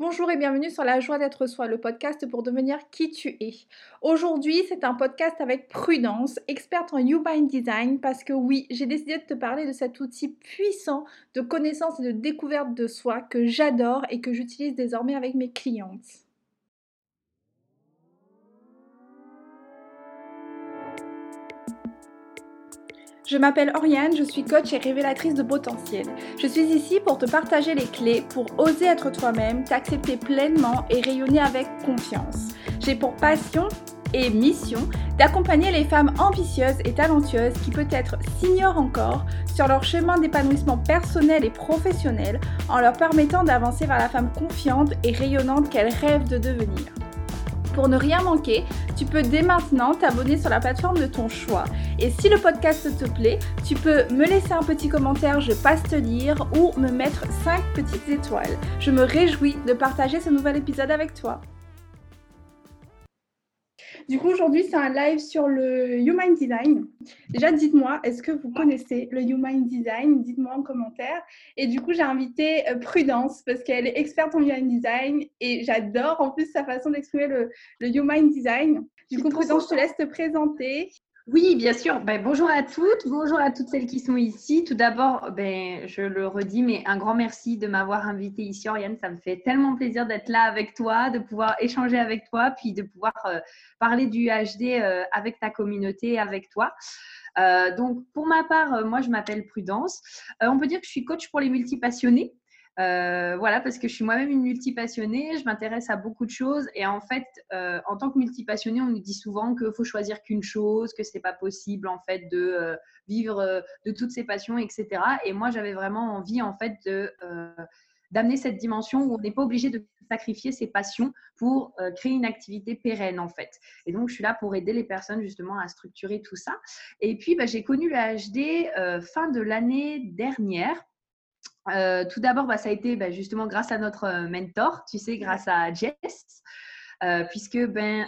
Bonjour et bienvenue sur La joie d'être soi, le podcast pour devenir qui tu es. Aujourd'hui, c'est un podcast avec Prudence, experte en Human Design, parce que oui, j'ai décidé de te parler de cet outil puissant de connaissance et de découverte de soi que j'adore et que j'utilise désormais avec mes clientes. Je m'appelle Oriane, je suis coach et révélatrice de potentiel. Je suis ici pour te partager les clés pour oser être toi-même, t'accepter pleinement et rayonner avec confiance. J'ai pour passion et mission d'accompagner les femmes ambitieuses et talentueuses qui peut-être s'ignorent encore sur leur chemin d'épanouissement personnel et professionnel en leur permettant d'avancer vers la femme confiante et rayonnante qu'elles rêvent de devenir. Pour ne rien manquer, tu peux dès maintenant t'abonner sur la plateforme de ton choix. Et si le podcast te plaît, tu peux me laisser un petit commentaire, je passe te lire, ou me mettre 5 petites étoiles. Je me réjouis de partager ce nouvel épisode avec toi. Du coup, aujourd'hui, c'est un live sur le Human Design. Déjà, dites-moi, est-ce que vous connaissez le Human Design? Dites-moi en commentaire. Et du coup, j'ai invité euh, Prudence parce qu'elle est experte en Human Design et j'adore en plus sa façon d'exprimer le, le Human Design. Du coup, Prudence, je te laisse te présenter. Oui, bien sûr. Ben, bonjour à toutes, bonjour à toutes celles qui sont ici. Tout d'abord, ben, je le redis, mais un grand merci de m'avoir invité ici, Oriane. Ça me fait tellement plaisir d'être là avec toi, de pouvoir échanger avec toi, puis de pouvoir euh, parler du HD euh, avec ta communauté, avec toi. Euh, donc, pour ma part, moi, je m'appelle Prudence. on peut dire que je suis coach pour les multipassionnés. Euh, voilà, parce que je suis moi-même une multipassionnée, je m'intéresse à beaucoup de choses et en fait, euh, en tant que multipassionnée, on nous dit souvent qu'il faut choisir qu'une chose, que c'est pas possible en fait de euh, vivre de toutes ces passions, etc. Et moi, j'avais vraiment envie en fait d'amener cette dimension où on n'est pas obligé de sacrifier ses passions pour créer une activité pérenne en fait. Et donc, je suis là pour aider les personnes justement à structurer tout ça. Et puis, bah, j'ai connu le HD fin de l'année dernière. Euh, tout d'abord, bah, ça a été bah, justement grâce à notre euh, mentor, tu sais, grâce à Jess. Euh, puisque ben,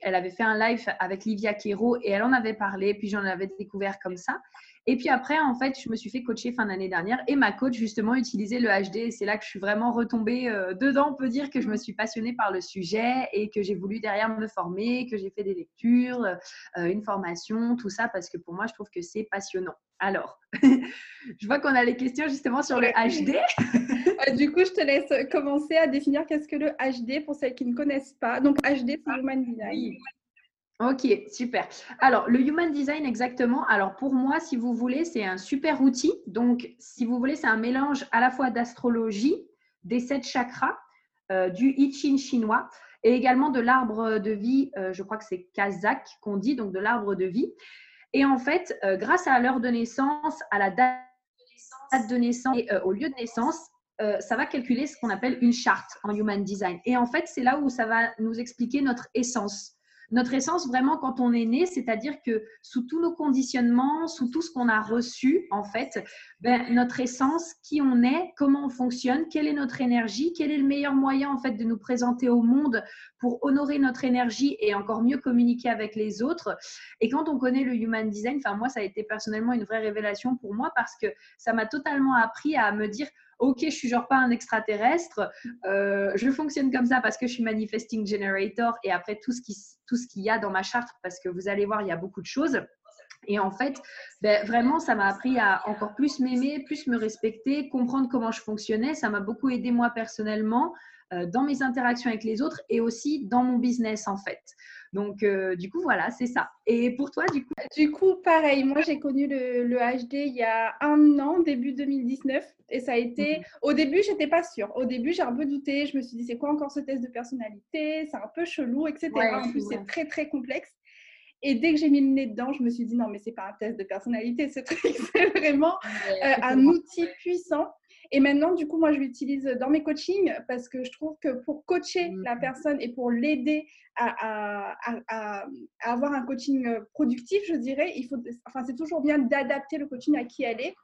elle avait fait un live avec Livia Kero et elle en avait parlé, puis j'en avais découvert comme ça. Et puis après, en fait, je me suis fait coacher fin d'année dernière et ma coach, justement, utilisait le HD. C'est là que je suis vraiment retombée euh, dedans. On peut dire que je me suis passionnée par le sujet et que j'ai voulu derrière me former, que j'ai fait des lectures, euh, une formation, tout ça, parce que pour moi, je trouve que c'est passionnant. Alors, je vois qu'on a les questions justement sur le HD. du coup, je te laisse commencer à définir qu'est-ce que le HD pour celles qui ne connaissent pas. Donc, HD, c'est Human Design. Ok, super. Alors, le Human Design, exactement. Alors, pour moi, si vous voulez, c'est un super outil. Donc, si vous voulez, c'est un mélange à la fois d'astrologie, des sept chakras, euh, du I Ching chinois et également de l'arbre de vie, euh, je crois que c'est Kazakh qu'on dit, donc de l'arbre de vie. Et en fait, euh, grâce à l'heure de naissance, à la date de naissance et au lieu de naissance, ça va calculer ce qu'on appelle une charte en Human Design. Et en fait, c'est là où ça va nous expliquer notre essence notre essence vraiment quand on est né, c'est-à-dire que sous tous nos conditionnements, sous tout ce qu'on a reçu, en fait, ben, notre essence, qui on est, comment on fonctionne, quelle est notre énergie, quel est le meilleur moyen en fait de nous présenter au monde pour honorer notre énergie et encore mieux communiquer avec les autres. Et quand on connaît le human design, enfin moi ça a été personnellement une vraie révélation pour moi parce que ça m'a totalement appris à me dire ok, je suis genre pas un extraterrestre, euh, je fonctionne comme ça parce que je suis manifesting generator et après tout ce qui tout ce qu'il y a dans ma charte parce que vous allez voir, il y a beaucoup de choses. Et en fait, ben, vraiment, ça m'a appris à encore plus m'aimer, plus me respecter, comprendre comment je fonctionnais. Ça m'a beaucoup aidé moi personnellement euh, dans mes interactions avec les autres et aussi dans mon business en fait. Donc, euh, du coup, voilà, c'est ça. Et pour toi, du coup? Du coup, pareil, moi j'ai connu le, HD il y a un an, début 2019. Et ça a été. Au début, j'étais pas sûre. Au début, j'ai un peu douté. Je me suis dit, c'est quoi encore ce test de personnalité? C'est un peu chelou, etc. en plus, c'est très, très complexe. Et dès que j'ai mis le nez dedans, je me suis dit non, mais c'est pas un test de personnalité, ce truc, c'est vraiment euh, un outil puissant. Et maintenant, du coup, moi, je l'utilise dans mes coachings parce que je trouve que pour coacher mmh. la personne et pour l'aider à, avoir un coaching euh, productif, je dirais, il faut, enfin, c'est toujours bien d'adapter le coaching à qui elle est.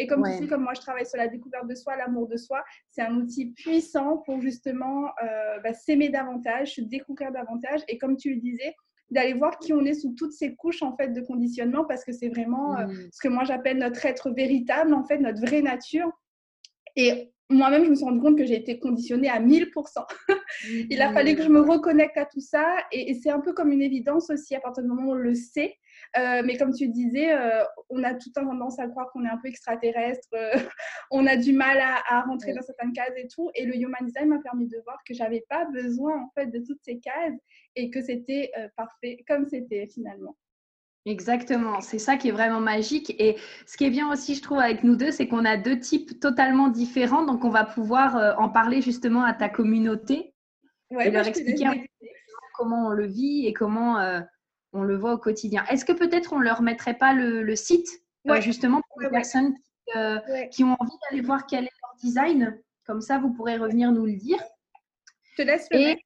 Et comme tu sais, comme moi, je travaille sur la découverte de soi, l'amour de soi, c'est un outil puissant pour justement euh, bah, s'aimer davantage, se découvrir davantage. Et comme tu le disais, d'aller voir qui on est sous toutes ces couches en fait de conditionnement parce que c'est vraiment euh, mmh. ce que moi j'appelle notre être véritable en fait notre vraie nature et moi-même, je me suis rendu compte que j'ai été conditionnée à 1000%. Il a fallu que je me reconnecte à tout ça. Et, c'est un peu comme une évidence aussi à partir du moment où on le sait. Euh, mais comme tu disais, euh, on a tout tendance à croire qu'on est un peu extraterrestre. Euh, on a du mal à, rentrer dans certaines cases et tout. Et le Human Design m'a permis de voir que j'avais pas besoin en fait de toutes ces cases et que c'était parfait comme c'était finalement. Exactement, c'est ça qui est vraiment magique. Et ce qui est bien aussi, je trouve, avec nous deux, c'est qu'on a deux types totalement différents. Donc, on va pouvoir euh, en parler justement à ta communauté et leur expliquer comment on le vit et comment euh, on le voit au quotidien. Est-ce que peut-être on leur mettrait pas le, site, euh, justement, pour les personnes qui, ont envie d'aller voir quel est leur design? Comme ça, vous pourrez revenir nous le dire. Je te laisse le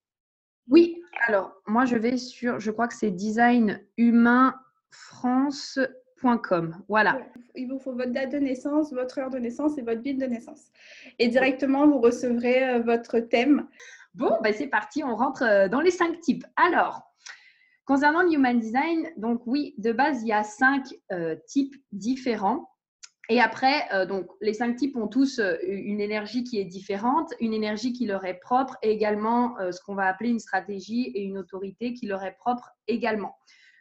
Oui, alors moi je vais sur, je crois que c'est design humain france.com. Voilà. Il vous faut votre date de naissance, votre heure de naissance et votre ville de naissance. Et directement, vous recevrez euh, votre thème. Bon, ben c'est parti, on rentre euh, dans les cinq types. Alors, concernant le Human Design, donc oui, de base, il y a cinq euh, types différents. Et après, donc, les cinq types ont tous une énergie qui est différente, une énergie qui leur est propre et également ce qu'on va appeler une stratégie et une autorité qui leur est propre également.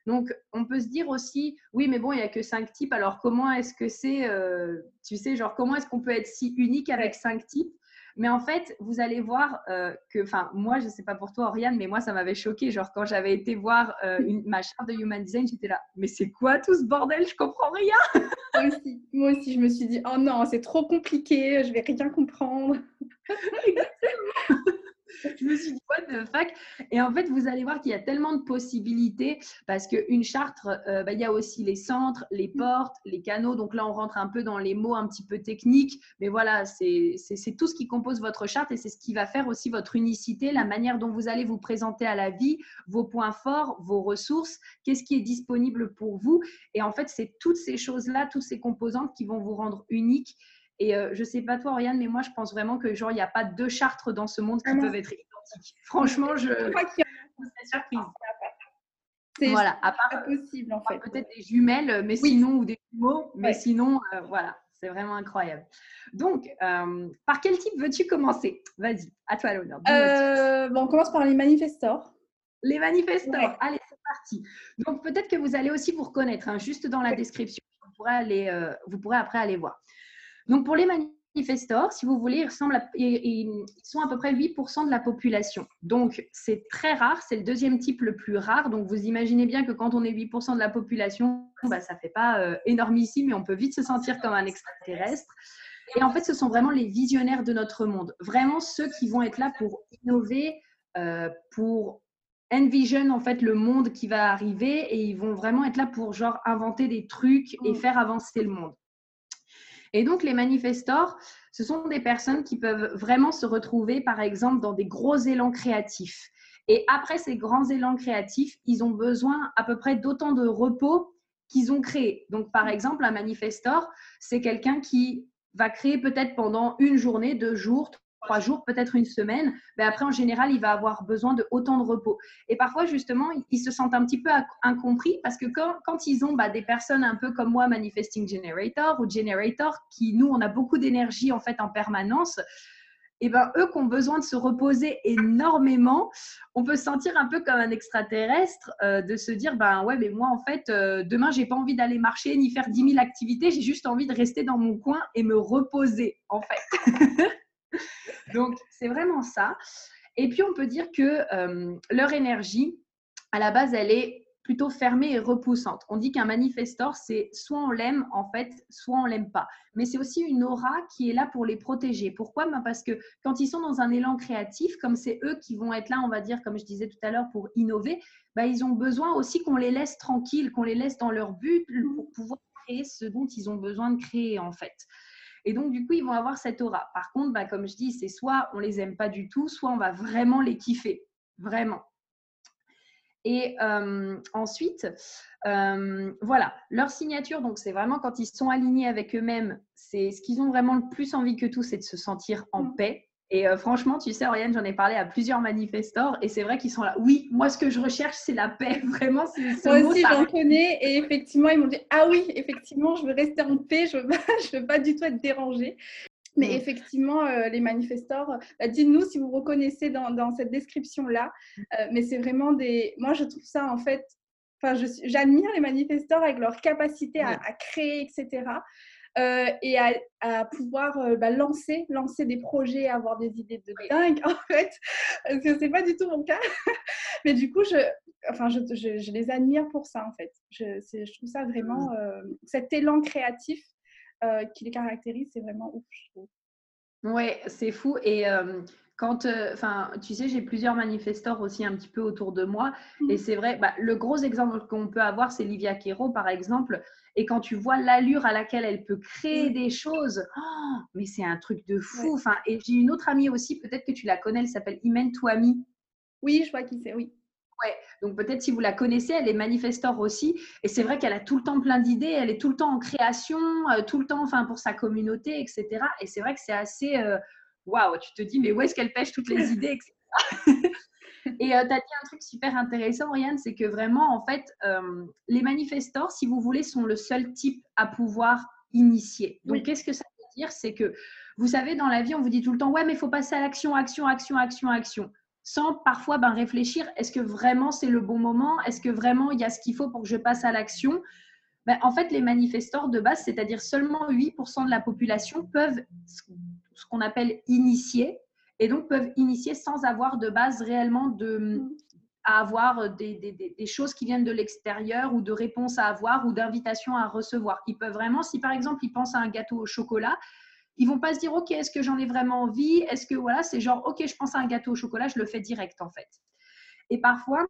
Donc, on peut se dire aussi, oui, mais bon, il n'y a que cinq types. Alors, comment est-ce que c'est, euh, tu sais, genre, comment est-ce qu'on peut être si unique avec cinq types? Mais en fait, vous allez voir euh, que, enfin, moi, je ne sais pas pour toi, Oriane, mais moi, ça m'avait choqué. Genre, quand j'avais été voir euh, une, ma charte de Human Design, j'étais là, mais c'est quoi tout ce bordel? Je comprends rien. moi, aussi, moi aussi, je me suis dit, oh non, c'est trop compliqué, je vais rien comprendre. je me suis dit, what the fuck? Et en fait, vous allez voir qu'il y a tellement de possibilités parce qu'une charte, euh, bah, il y a aussi les centres, les portes, les canaux. Donc là, on rentre un peu dans les mots un petit peu techniques. Mais voilà, c'est tout ce qui compose votre charte et c'est ce qui va faire aussi votre unicité, la manière dont vous allez vous présenter à la vie, vos points forts, vos ressources, qu'est-ce qui est disponible pour vous. Et en fait, c'est toutes ces choses-là, toutes ces composantes qui vont vous rendre unique et euh, je sais pas toi, Oriane, mais moi, je pense vraiment que genre, il n'y a pas deux chartres dans ce monde qui ah peuvent être identiques. Franchement, je. C'est voilà, à part possible en fait. Peut-être des jumelles, mais sinon, ou des jumeaux, mais sinon, euh, voilà, c'est vraiment incroyable. Donc, euh, par quel type veux-tu commencer? Vas-y, à toi l'honneur. bon, on commence par les manifestors. Les manifestors, allez, c'est parti. Donc, peut-être que vous allez aussi vous reconnaître, hein, juste dans la description. Vous pourrez, aller, vous pourrez après aller voir. Donc pour les manifestors, si vous voulez, ils, sont à peu près 8% de la population. Donc c'est très rare, c'est le deuxième type le plus rare. Donc vous imaginez bien que quand on est 8% de la population, bah, ça ne fait pas euh, énormissime, mais on peut vite se sentir comme un extraterrestre. Et en fait, ce sont vraiment les visionnaires de notre monde, vraiment ceux qui vont être là pour innover, euh, pour envision en fait le monde qui va arriver et ils vont vraiment être là pour genre inventer des trucs et mm. faire avancer le monde. Et donc, les manifestors, ce sont des personnes qui peuvent vraiment se retrouver, par exemple, dans des gros élans créatifs. Et après ces grands élans créatifs, ils ont besoin à peu près d'autant de repos qu'ils ont créé. Donc, par exemple, un manifestor, c'est quelqu'un qui va créer peut-être pendant une journée, deux jours, trois jours, peut-être une semaine, mais après, en général, il va avoir besoin de autant de repos. Et parfois, justement, ils se sentent un petit peu incompris parce que quand, quand ils ont bah, des personnes un peu comme moi, Manifesting Generator ou Generator, qui, nous, on a beaucoup d'énergie en fait en permanence, et ben eux qui ont besoin de se reposer énormément, on peut se sentir un peu comme un extraterrestre, euh, de se dire ben ouais mais moi en fait euh, demain j'ai pas envie d'aller marcher ni faire 10 000 activités, j'ai juste envie de rester dans mon coin et me reposer en fait. Donc, c'est vraiment ça. Et puis, on peut dire que euh, leur énergie, à la base, elle est plutôt fermée et repoussante. On dit qu'un manifestor, c'est soit on l'aime en fait, soit on l'aime pas. Mais c'est aussi une aura qui est là pour les protéger. Pourquoi? Ben, Parce que quand ils sont dans un élan créatif, comme c'est eux qui vont être là, on va dire, comme je disais tout à l'heure, pour innover, ben, ils ont besoin aussi qu'on les laisse tranquilles, qu'on les laisse dans leur but pour pouvoir créer ce dont ils ont besoin de créer en fait. Et donc, du coup, ils vont avoir cette aura. Par contre, bah, comme je dis, c'est soit on les aime pas du tout, soit on va vraiment les kiffer. Vraiment. Et euh, ensuite, euh, voilà, leur signature, donc c'est vraiment quand ils sont alignés avec eux-mêmes, c'est ce qu'ils ont vraiment le plus envie que tout, c'est de se sentir en mmh. paix. Et euh, franchement, tu sais, Oriane, j'en ai parlé à plusieurs manifestors et c'est vrai qu'ils sont là. Oui, moi, ce que je recherche, c'est la paix. Vraiment, c'est Moi aussi, j'en connais et effectivement, ils m'ont dit Ah oui, effectivement, je veux rester en paix, je veux pas, je veux pas du tout être dérangée. Mais Mm. effectivement, euh, les manifestants, bah, dites-nous si vous reconnaissez dans, dans cette description-là. Euh, mais c'est vraiment des. Moi, je trouve ça en fait. Enfin, j'admire les manifestants avec leur capacité à créer, etc. euh, et à, à pouvoir euh, bah, lancer, lancer des projets, avoir des idées de dingue, en fait. Parce que c'est pas du tout mon cas. Mais du coup, je, enfin, je, je- je les admire pour ça, en fait. Je, trouve ça vraiment. euh, cet élan créatif qui les caractérise, c'est vraiment ouf, je trouve. Ouais, c'est fou. Et euh, quand, euh, enfin, tu sais, j'ai plusieurs manifestants aussi un petit peu autour de moi. Et Mhm. c'est vrai, bah, le gros exemple qu'on peut avoir, c'est Livia Quero, par exemple. Et quand tu vois l'allure à laquelle elle peut créer Mhm. des choses, oh, mais c'est un truc de fou. Enfin, et j'ai une autre amie aussi, peut-être que tu la connais, elle s'appelle Imen Touami. Oui, je vois qui c'est, oui. Donc peut-être si vous la connaissez, elle est manifestor aussi. Et c'est vrai qu'elle a tout le temps plein d'idées, elle est tout le temps en création, euh, tout le temps enfin, pour sa communauté, etc. Et c'est vrai que c'est assez... euh, Waouh, tu te dis, mais où est-ce qu'elle pêche toutes les idées, etc. Et tu as dit un truc super intéressant, Oriane, c'est que vraiment, en fait, euh, les manifestors, si vous voulez, sont le seul type à pouvoir initier. Donc, Oui. qu'est-ce que ça veut dire? C'est que, vous savez, dans la vie, on vous dit tout le temps, ouais, mais il faut passer à l'action, action, action, action, action sans parfois ben, réfléchir, est-ce que vraiment c'est le bon moment? Est-ce que vraiment il y a ce qu'il faut pour que je passe à l'action? Ben, En fait, les manifestants de base, c'est-à-dire seulement 8% de la population peuvent ce qu'on appelle initier, et donc peuvent initier sans avoir de base réellement à avoir des, des choses qui viennent de l'extérieur ou de réponses à avoir ou d'invitations à recevoir. Ils peuvent vraiment, si par exemple ils pensent à un gâteau au chocolat, ils vont pas se dire ok est-ce que j'en ai vraiment envie? Est-ce que voilà c'est genre ok je pense à un gâteau au chocolat je le fais direct en fait et parfois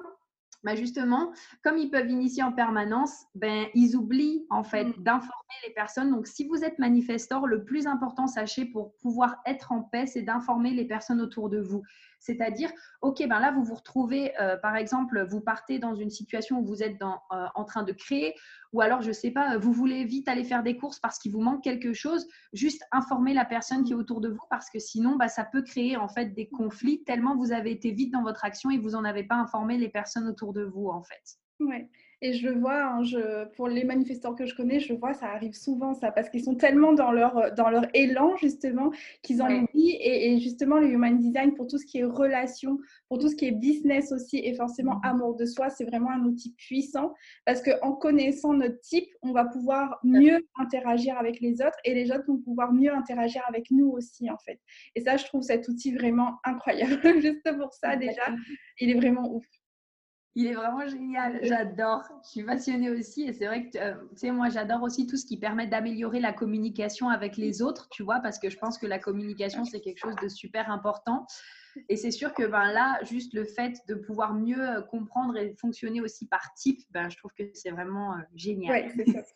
bah justement comme ils peuvent initier en permanence ben ils oublient en fait Mm. d'informer les personnes donc si vous êtes manifestor le plus important sachez pour pouvoir être en paix c'est d'informer les personnes autour de vous c'est-à-dire ok ben là vous vous retrouvez euh, par exemple vous partez dans une situation où vous êtes euh, en train de créer ou alors je sais pas vous voulez vite aller faire des courses parce qu'il vous manque quelque chose juste informer la personne qui est autour de vous parce que sinon, bah, ça peut créer en fait des conflits tellement vous avez été vite dans votre action et vous n'en avez pas informé les personnes autour de vous en fait. Ouais. Et je le vois, hein, je, pour les manifestants que je connais, je vois, ça arrive souvent, ça, parce qu'ils sont tellement dans leur, dans leur élan, justement, qu'ils en Ouais. oublient. Et, et justement, le human design, pour tout ce qui est relation, pour tout ce qui est business aussi, et forcément Mhm. amour de soi, c'est vraiment un outil puissant, parce qu'en connaissant notre type, on va pouvoir mieux interagir avec les autres, et les autres vont pouvoir mieux interagir avec nous aussi, en fait. Et ça, je trouve cet outil vraiment incroyable. Juste pour ça, déjà, il est vraiment ouf. Il est vraiment génial, j'adore. Je suis passionnée aussi et c'est vrai que, euh, tu sais, moi j'adore aussi tout ce qui permet d'améliorer la communication avec les autres, tu vois, parce que je pense que la communication c'est quelque chose de super important. Et c'est sûr que ben, là, juste le fait de pouvoir mieux euh, comprendre et fonctionner aussi par type, ben, je trouve que c'est vraiment euh, génial. Ouais, c'est ça.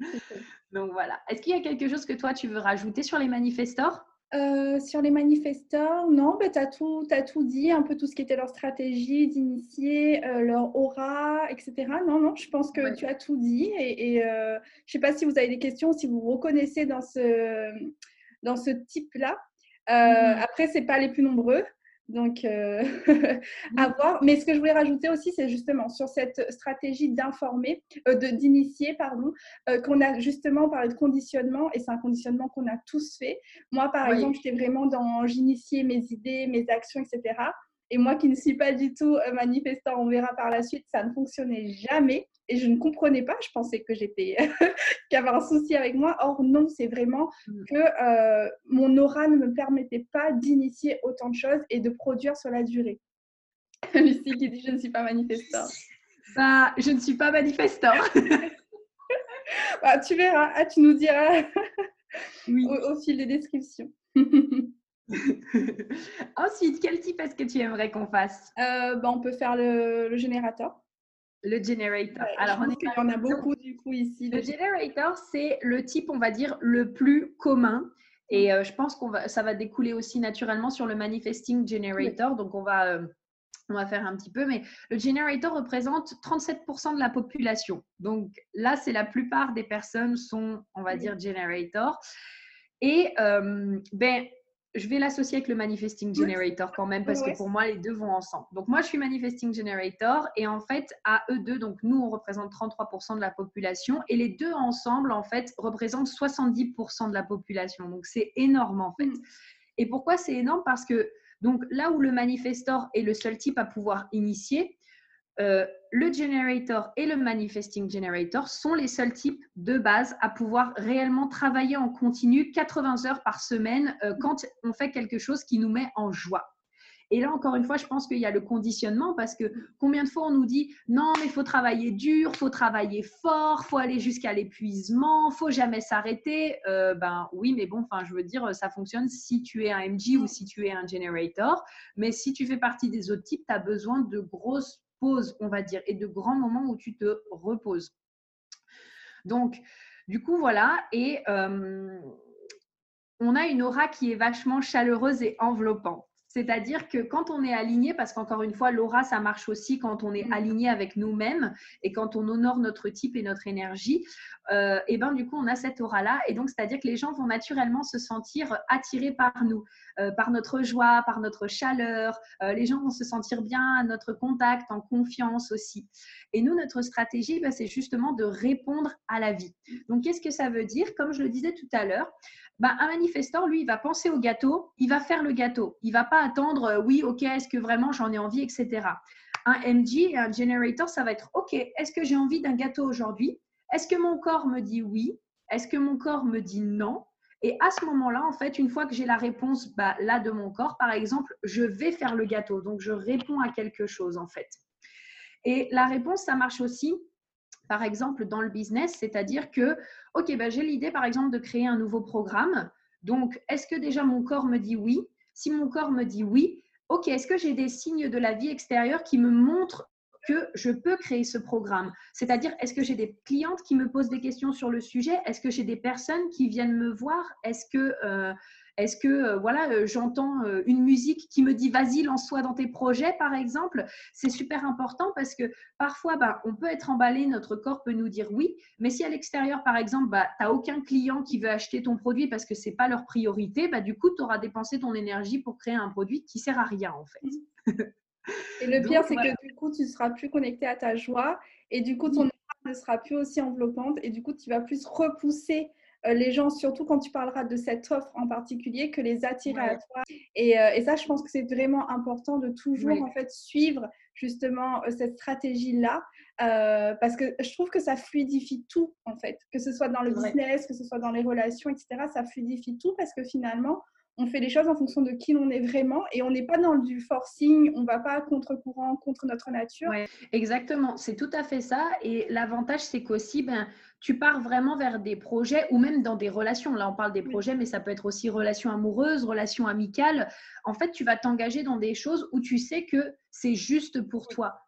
C'est ça. Donc voilà. Est-ce qu'il y a quelque chose que toi tu veux rajouter sur les manifestors? Euh, sur les manifestants, non, bah, tu as, tout dit, un peu tout ce qui était leur stratégie d'initier, euh, leur aura, etc. Non, non, je pense que Ouais. tu as tout dit. Et, et euh, je ne sais pas si vous avez des questions, si vous vous reconnaissez dans ce, dans ce type-là. Mhm. Après, ce n'est pas les plus nombreux. Donc, euh, à voir. Mais ce que je voulais rajouter aussi, c'est justement sur cette stratégie d'informer, euh, de- d'initier, pardon, euh, qu'on a justement parlé de conditionnement, et c'est un conditionnement qu'on a tous fait. Moi, par Oui. exemple, j'étais vraiment dans j'initiais mes idées, mes actions, etc. Et moi qui ne suis pas du tout euh, manifestant, on verra par la suite, ça ne fonctionnait jamais. Et je ne comprenais pas, je pensais que j'étais qu'il y avait un souci avec moi. Or, non, c'est vraiment Mm. que euh, mon aura ne me permettait pas d'initier autant de choses et de produire sur la durée. Lucie qui dit Je ne suis pas manifestant. Bah, je ne suis pas manifestor. Bah, tu verras, ah, tu nous diras oui. au, au fil des descriptions. Ensuite, quel type est-ce que tu aimerais qu'on fasse? Euh, bah, on peut faire le, le générateur. Le generator. Ouais, Alors, on pense est qu'il y en a beaucoup du coup ici. Le generator, c'est le type, on va dire, le plus commun. Et euh, je pense qu'on va, ça va découler aussi naturellement sur le manifesting generator. Donc, on va, euh, on va faire un petit peu. Mais le generator représente 37% de la population. Donc, là, c'est la plupart des personnes sont, on va Oui. dire, generator. Et euh, ben, je vais l'associer avec le Manifesting Generator quand même, parce que pour moi, les deux vont ensemble. Donc, moi, je suis Manifesting Generator et en fait, à eux deux, donc nous, on représente 33% de la population et les deux ensemble, en fait, représentent 70% de la population. Donc, c'est énorme, en fait. Mm. Et pourquoi c'est énorme? Parce que, donc, là où le manifestor est le seul type à pouvoir initier, euh, le generator et le manifesting generator sont les seuls types de base à pouvoir réellement travailler en continu 80 heures par semaine euh, quand on fait quelque chose qui nous met en joie. Et là, encore une fois, je pense qu'il y a le conditionnement parce que combien de fois on nous dit non, mais il faut travailler dur, il faut travailler fort, il faut aller jusqu'à l'épuisement, il faut jamais s'arrêter. Euh, ben oui, mais bon, enfin, je veux dire, ça fonctionne si tu es un MG ou si tu es un generator. Mais si tu fais partie des autres types, tu as besoin de grosses on va dire, et de grands moments où tu te reposes. Donc, du coup, voilà. Et euh, on a une aura qui est vachement chaleureuse et enveloppante. C'est-à-dire que quand on est aligné, parce qu'encore une fois, l'aura, ça marche aussi quand on est mm. aligné avec nous-mêmes et quand on honore notre type et notre énergie, euh, et ben du coup, on a cette aura-là. Et donc, c'est-à-dire que les gens vont naturellement se sentir attirés par nous, euh, par notre joie, par notre chaleur. Euh, les gens vont se sentir bien à notre contact, en confiance aussi. Et nous, notre stratégie, ben, c'est justement de répondre à la vie. Donc, qu'est-ce que ça veut dire? Comme je le disais tout à l'heure, bah, un manifestant, lui, il va penser au gâteau, il va faire le gâteau. Il va pas attendre, euh, oui, ok, est-ce que vraiment j'en ai envie, etc. Un MG un generator, ça va être, ok, est-ce que j'ai envie d'un gâteau aujourd'hui? Est-ce que mon corps me dit oui? Est-ce que mon corps me dit non? Et à ce moment-là, en fait, une fois que j'ai la réponse bah, là de mon corps, par exemple, je vais faire le gâteau. Donc, je réponds à quelque chose, en fait. Et la réponse, ça marche aussi par exemple, dans le business, c'est-à-dire que, OK, ben, j'ai l'idée, par exemple, de créer un nouveau programme. Donc, est-ce que déjà mon corps me dit oui? Si mon corps me dit oui, OK, est-ce que j'ai des signes de la vie extérieure qui me montrent que je peux créer ce programme? C'est-à-dire, est-ce que j'ai des clientes qui me posent des questions sur le sujet? Est-ce que j'ai des personnes qui viennent me voir? Est-ce que euh, est-ce que euh, voilà, euh, j'entends euh, une musique qui me dit vas-y, lance-toi dans tes projets, par exemple? C'est super important parce que parfois, bah, on peut être emballé, notre corps peut nous dire oui, mais si à l'extérieur, par exemple, bah, tu n'as aucun client qui veut acheter ton produit parce que ce n'est pas leur priorité, bah, du coup, tu auras dépensé ton énergie pour créer un produit qui sert à rien, en fait. Et le pire, c'est que du coup, tu ne seras plus connecté à ta joie et du coup, ton énergie ne sera plus aussi enveloppante et du coup, tu vas plus repousser les gens, surtout quand tu parleras de cette offre en particulier, que les attirer à toi. Et, euh, et, ça, je pense que c'est vraiment important de toujours en fait suivre justement euh, cette stratégie-là, parce que je trouve que ça fluidifie tout en fait, que ce soit dans le business, que ce soit dans les relations, etc. Ça fluidifie tout parce que finalement, on fait les choses en fonction de qui l'on est vraiment et on n'est pas dans du forcing, on ne va pas contre-courant, contre notre nature. exactement, c'est tout à fait ça. Et l'avantage, c'est qu'aussi, ben, tu pars vraiment vers des projets ou même dans des relations. Là, on parle des projets, mais ça peut être aussi relations amoureuses, relations amicales. En fait, tu vas t'engager dans des choses où tu sais que c'est juste pour toi.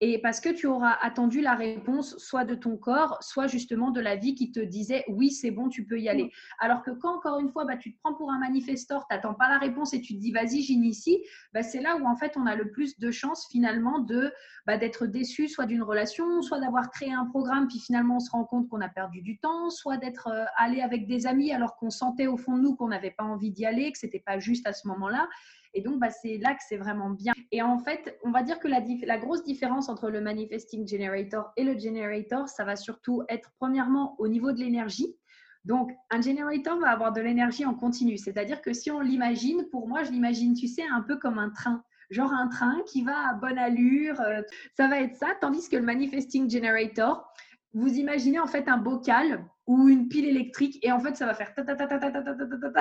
Et parce que tu auras attendu la réponse soit de ton corps, soit justement de la vie qui te disait oui, c'est bon, tu peux y aller. Alors que quand, encore une fois, bah, tu te prends pour un manifestor, tu n'attends pas la réponse et tu te dis vas-y, j'initie, bah, c'est là où en fait on a le plus de chances finalement de bah, d'être déçu soit d'une relation, soit d'avoir créé un programme, puis finalement on se rend compte qu'on a perdu du temps, soit d'être euh, allé avec des amis alors qu'on sentait au fond de nous qu'on n'avait pas envie d'y aller, que c'était pas juste à ce moment-là. Et donc, bah, c'est là que c'est vraiment bien. Et en fait, on va dire que la, la, grosse différence entre le Manifesting Generator et le Generator, ça va surtout être premièrement au niveau de l'énergie. Donc, un generator va avoir de l'énergie en continu. C'est-à-dire que si on l'imagine, pour moi, je l'imagine, tu sais, un peu comme un train. Genre un train qui va à bonne allure. Euh, ça va être ça. Tandis que le Manifesting Generator, vous imaginez en fait un bocal ou une pile électrique et en fait ça va faire ta ta ta ta ta ta ta ta ta ta.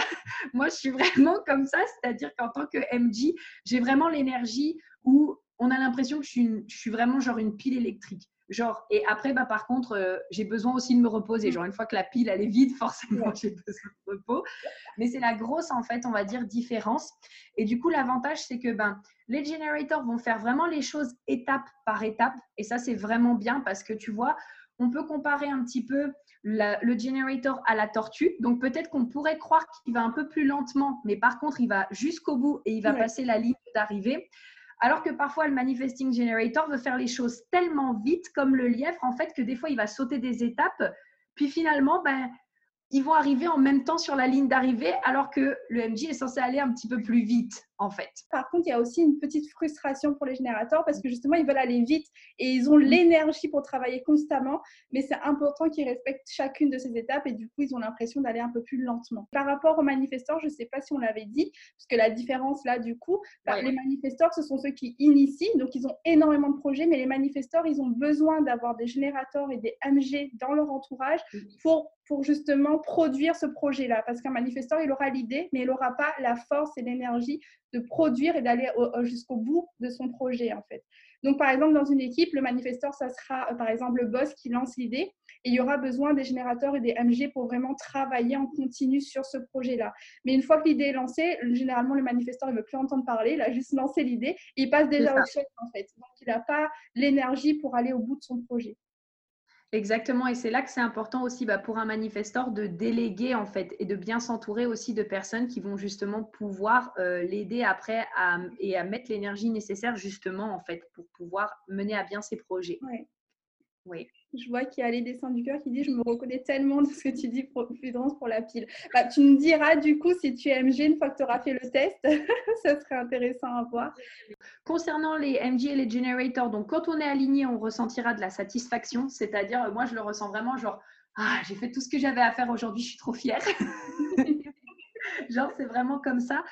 Moi je suis vraiment comme ça, c'est-à-dire qu'en tant que MG, j'ai vraiment l'énergie où on a l'impression que je suis, je suis vraiment genre une pile électrique. Genre, et après, bah, par contre, euh, j'ai besoin aussi de me reposer. Genre, une fois que la pile, elle est vide, forcément, j'ai besoin de repos. Mais c'est la grosse, en fait, on va dire, différence. Et du coup, l'avantage, c'est que ben, les generators vont faire vraiment les choses étape par étape. Et ça, c'est vraiment bien parce que tu vois, on peut comparer un petit peu le generator à la tortue. Donc peut-être qu'on pourrait croire qu'il va un peu plus lentement, mais par contre, il va jusqu'au bout et il va passer la ligne d'arrivée. Alors que parfois, le manifesting generator veut faire les choses tellement vite, comme le lièvre, en fait, que des fois, il va sauter des étapes. Puis finalement, ben, ils vont arriver en même temps sur la ligne d'arrivée alors que le MJ est censé aller un petit peu plus vite en fait. Par contre, il y a aussi une petite frustration pour les générateurs parce que justement, ils veulent aller vite et ils ont l'énergie pour travailler constamment, mais c'est important qu'ils respectent chacune de ces étapes et du coup, ils ont l'impression d'aller un peu plus lentement. Par rapport aux manifestants, je ne sais pas si on l'avait dit, parce que la différence là, du coup, bah, les manifestants, ce sont ceux qui initient, donc ils ont énormément de projets, mais les manifestants, ils ont besoin d'avoir des générateurs et des MG dans leur entourage pour pour justement produire ce projet-là. Parce qu'un manifestant, il aura l'idée, mais il n'aura pas la force et l'énergie de produire et d'aller jusqu'au bout de son projet, en fait. Donc, par exemple, dans une équipe, le manifesteur, ça sera, euh, par exemple, le boss qui lance l'idée. Et il y aura besoin des générateurs et des MG pour vraiment travailler en continu sur ce projet-là. Mais une fois que l'idée est lancée, généralement, le manifesteur ne veut plus entendre parler. Il a juste lancé l'idée. Il passe déjà au chef, en fait. Donc, il n'a pas l'énergie pour aller au bout de son projet. Exactement, et c'est là que c'est important aussi bah, pour un manifesteur de déléguer en fait et de bien s'entourer aussi de personnes qui vont justement pouvoir euh, l'aider après et à mettre l'énergie nécessaire justement en fait pour pouvoir mener à bien ses projets. Oui. Je vois qu'il y a les dessins du cœur qui dit Je me reconnais tellement de ce que tu dis, Prudence, pour la pile. Bah, tu me diras du coup si tu es MG une fois que tu auras fait le test. ça serait intéressant à voir. Concernant les MG et les generators, donc quand on est aligné, on ressentira de la satisfaction. C'est-à-dire, moi, je le ressens vraiment genre Ah, j'ai fait tout ce que j'avais à faire aujourd'hui, je suis trop fière. genre, c'est vraiment comme ça.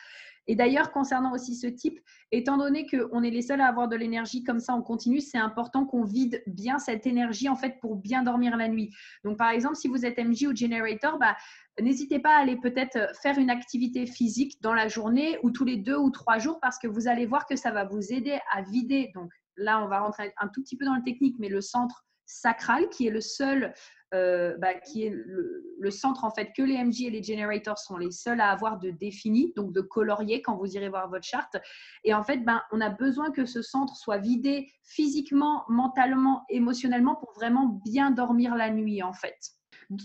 Et d'ailleurs, concernant aussi ce type, étant donné qu'on est les seuls à avoir de l'énergie comme ça en continu, c'est important qu'on vide bien cette énergie en fait pour bien dormir la nuit. Donc, par exemple, si vous êtes MJ ou Generator, bah, n'hésitez pas à aller peut-être faire une activité physique dans la journée ou tous les deux ou trois jours parce que vous allez voir que ça va vous aider à vider. Donc là, on va rentrer un tout petit peu dans le technique, mais le centre sacral qui est le seul euh, bah, qui est le, centre en fait que les MG et les generators sont les seuls à avoir de défini, donc de colorier quand vous irez voir votre charte. Et en fait, ben, on a besoin que ce centre soit vidé physiquement, mentalement, émotionnellement pour vraiment bien dormir la nuit en fait.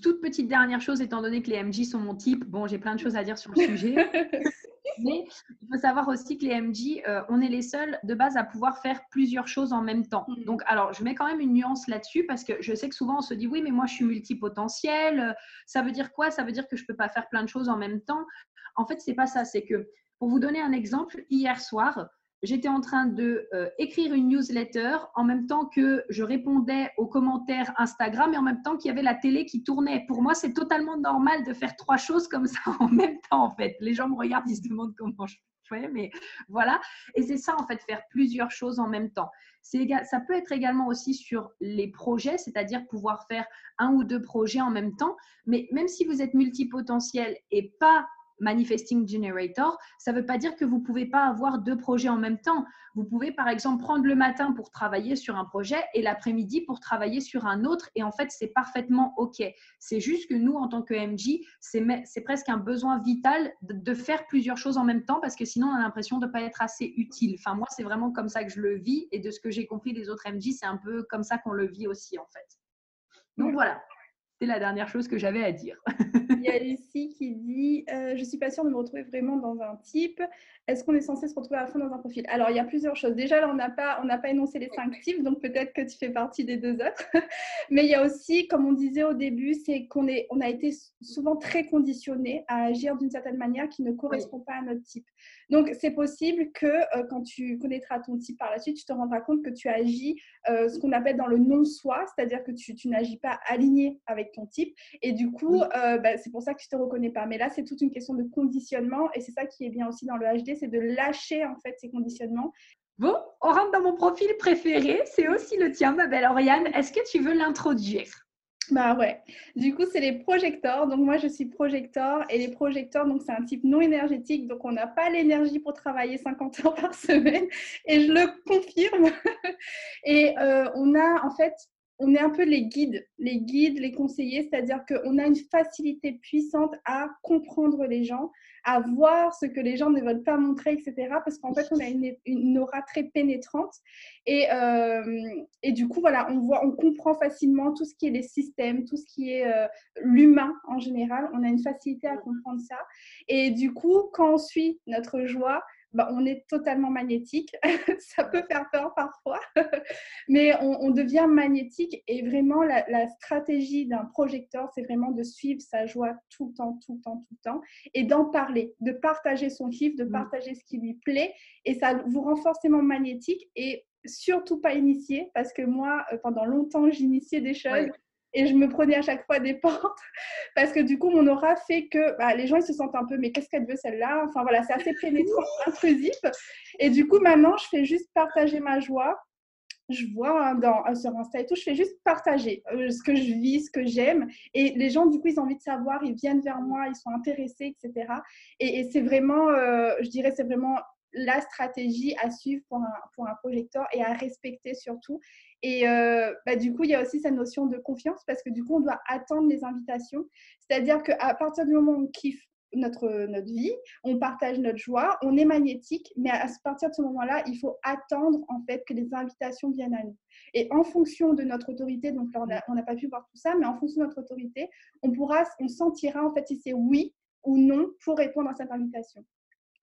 Toute petite dernière chose, étant donné que les MG sont mon type, bon, j'ai plein de choses à dire sur le sujet. Mais il faut savoir aussi que les MJ, euh, on est les seuls de base à pouvoir faire plusieurs choses en même temps. Mm. Donc, alors, je mets quand même une nuance là-dessus parce que je sais que souvent on se dit oui, mais moi je suis multipotentiel. Ça veut dire quoi? Ça veut dire que je ne peux pas faire plein de choses en même temps. En fait, c'est pas ça. C'est que pour vous donner un exemple, hier soir, j'étais en train de euh, écrire une newsletter en même temps que je répondais aux commentaires Instagram et en même temps qu'il y avait la télé qui tournait. Pour moi, c'est totalement normal de faire trois choses comme ça en même temps, en fait. Les gens me regardent, ils se demandent comment je fais, mais voilà. Et c'est ça, en fait, faire plusieurs choses en même temps. Ça peut être également aussi sur les projets, c'est-à-dire pouvoir faire un ou deux projets en même temps. Mais même si vous êtes multipotentiel et pas Manifesting Generator, ça ne veut pas dire que vous ne pouvez pas avoir deux projets en même temps. Vous pouvez par exemple prendre le matin pour travailler sur un projet et l'après-midi pour travailler sur un autre. Et en fait, c'est parfaitement OK. C'est juste que nous, en tant que MJ, c'est presque un besoin vital de, faire plusieurs choses en même temps parce que sinon, on a l'impression de ne pas être assez utile. Enfin, moi, c'est vraiment comme ça que je le vis. Et de ce que j'ai compris des autres MJ, c'est un peu comme ça qu'on le vit aussi, en fait. Donc voilà, c'est la dernière chose que j'avais à dire. Il y a Lucie qui dit euh, Je ne suis pas sûre de me retrouver vraiment dans un type. Est-ce qu'on est censé se retrouver à fin dans un profil? Alors, il y a plusieurs choses. Déjà, là, on n'a pas, on pas énoncé les cinq types, donc peut-être que tu fais partie des deux autres. Mais il y a aussi, comme on disait au début, c'est qu'on est, on a été souvent très conditionné à agir d'une certaine manière qui ne correspond pas à notre type. Donc, c'est possible que euh, quand tu connaîtras ton type par la suite, tu te rendras compte que tu agis euh, ce qu'on appelle dans le non-soi, c'est-à-dire que tu, tu n'agis pas aligné avec ton type. Et du coup, euh, bah, c'est pour ça que tu ne te reconnais pas. Mais là, c'est toute une question de conditionnement et c'est ça qui est bien aussi dans le HD, c'est de lâcher en fait ces conditionnements. Bon, on rentre dans mon profil préféré, c'est aussi le tien, ma belle Oriane. Est-ce que tu veux l'introduire? Bah ouais. Du coup, c'est les projecteurs. Donc moi, je suis projecteur et les projecteurs, donc c'est un type non énergétique. Donc on n'a pas l'énergie pour travailler 50 heures par semaine et je le confirme. et euh, on a en fait on est un peu les guides, les guides, les conseillers, c'est-à-dire qu'on a une facilité puissante à comprendre les gens, à voir ce que les gens ne veulent pas montrer, etc. Parce qu'en fait, on a une, aura très pénétrante. Et, euh, et, du coup, voilà, on, voit, on comprend facilement tout ce qui est les systèmes, tout ce qui est euh, l'humain en général. On a une facilité à comprendre ça. Et du coup, quand on suit notre joie, bah, on est totalement magnétique. ça peut faire peur parfois, mais on, devient magnétique. Et vraiment, la, la stratégie d'un projecteur, c'est vraiment de suivre sa joie tout le temps, tout le temps, tout le temps, et d'en parler, de partager son kiff, de mmh. partager ce qui lui plaît. Et ça vous rend forcément magnétique. Et surtout pas initié, parce que moi, euh, pendant longtemps, j'initiais des choses. Et je me prenais à chaque fois des portes parce que du coup, mon aura fait que bah, les gens ils se sentent un peu, mais qu'est-ce qu'elle veut celle-là? Enfin voilà, c'est assez pénétrant, intrusif. Et du coup, maintenant, je fais juste partager ma joie. Je vois hein, dans, euh, sur Insta et tout, je fais juste partager euh, ce que je vis, ce que j'aime. Et les gens, du coup, ils ont envie de savoir, ils viennent vers moi, ils sont intéressés, etc. Et, c'est vraiment, je dirais, c'est vraiment la stratégie à suivre pour un, projecteur et à respecter surtout. Et euh, bah, du coup, il y a aussi cette notion de confiance parce que du coup, on doit attendre les invitations. C'est-à-dire qu'à partir du moment où on kiffe notre, notre vie, on partage notre joie, on est magnétique, mais à partir de ce moment-là, il faut attendre en fait que les invitations viennent à nous. Et en fonction de notre autorité, donc là, on n'a pas pu voir tout ça, mais en fonction de notre autorité, on pourra, on sentira en fait si c'est oui ou non pour répondre à cette invitation.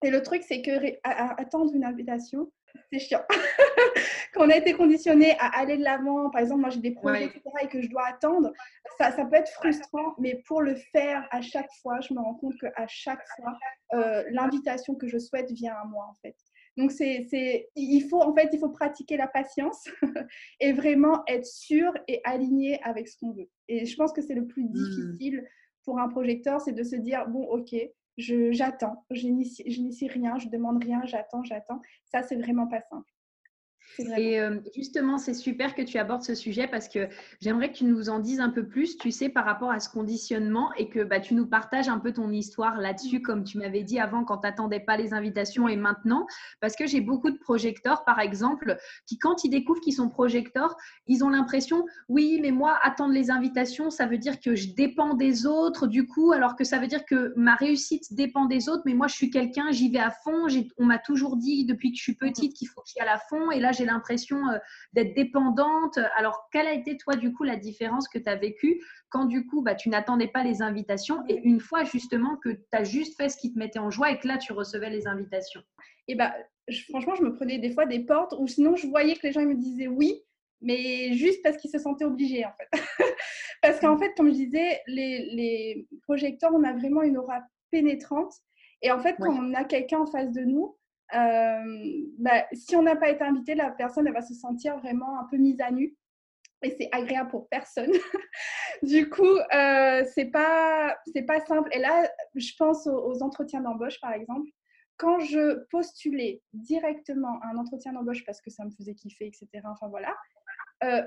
Et le truc, c'est que attendre une invitation, c'est chiant. Quand on a été conditionné à aller de l'avant, par exemple, moi j'ai des projets, etc., et que je dois attendre, ça, ça, peut être frustrant, mais pour le faire à chaque fois, je me rends compte qu'à chaque fois, euh, l'invitation que je souhaite vient à moi, en fait. Donc, c'est, il faut, en fait, il faut pratiquer la patience et vraiment être sûr et aligné avec ce qu'on veut. Et je pense que c'est le plus mmh. difficile pour un projecteur, c'est de se dire, bon, ok, j'attends, je, n'initie rien, je demande rien, j'attends, j'attends. Ça, c'est vraiment pas simple. Et euh, justement, c'est super que tu abordes ce sujet parce que j'aimerais que tu nous en dises un peu plus, tu sais, par rapport à ce conditionnement et que bah, tu nous partages un peu ton histoire là-dessus, comme tu m'avais dit avant quand tu n'attendais pas les invitations et maintenant. Parce que j'ai beaucoup de projecteurs, par exemple, qui, quand ils découvrent qu'ils sont projecteurs, ils ont l'impression, oui, mais moi, attendre les invitations, ça veut dire que je dépends des autres, du coup, alors que ça veut dire que ma réussite dépend des autres, mais moi, je suis quelqu'un, j'y vais à fond. On m'a toujours dit depuis que je suis petite qu'il faut que j'y aille à fond. Et là, j'ai l'impression euh, d'être dépendante. Alors, quelle a été, toi, du coup, la différence que tu as vécue quand, du coup, bah, tu n'attendais pas les invitations et une fois, justement, que tu as juste fait ce qui te mettait en joie et que là, tu recevais les invitations? Et bah, franchement, je me prenais des fois des portes ou sinon, je voyais que les gens me disaient oui, mais juste parce qu'ils se sentaient obligés, en fait. parce qu'en fait, comme je disais, les, les projecteurs, on a vraiment une aura pénétrante. Et en fait, quand on a quelqu'un en face de nous, bah, si on n'a pas été invité, la personne va se sentir vraiment un peu mise à nu et c'est agréable pour personne. du coup, euh, c'est pas pas simple. Et là, je pense aux, entretiens d'embauche par exemple. Quand je postulais directement à un entretien d'embauche parce que ça me faisait kiffer, etc. Enfin voilà, euh,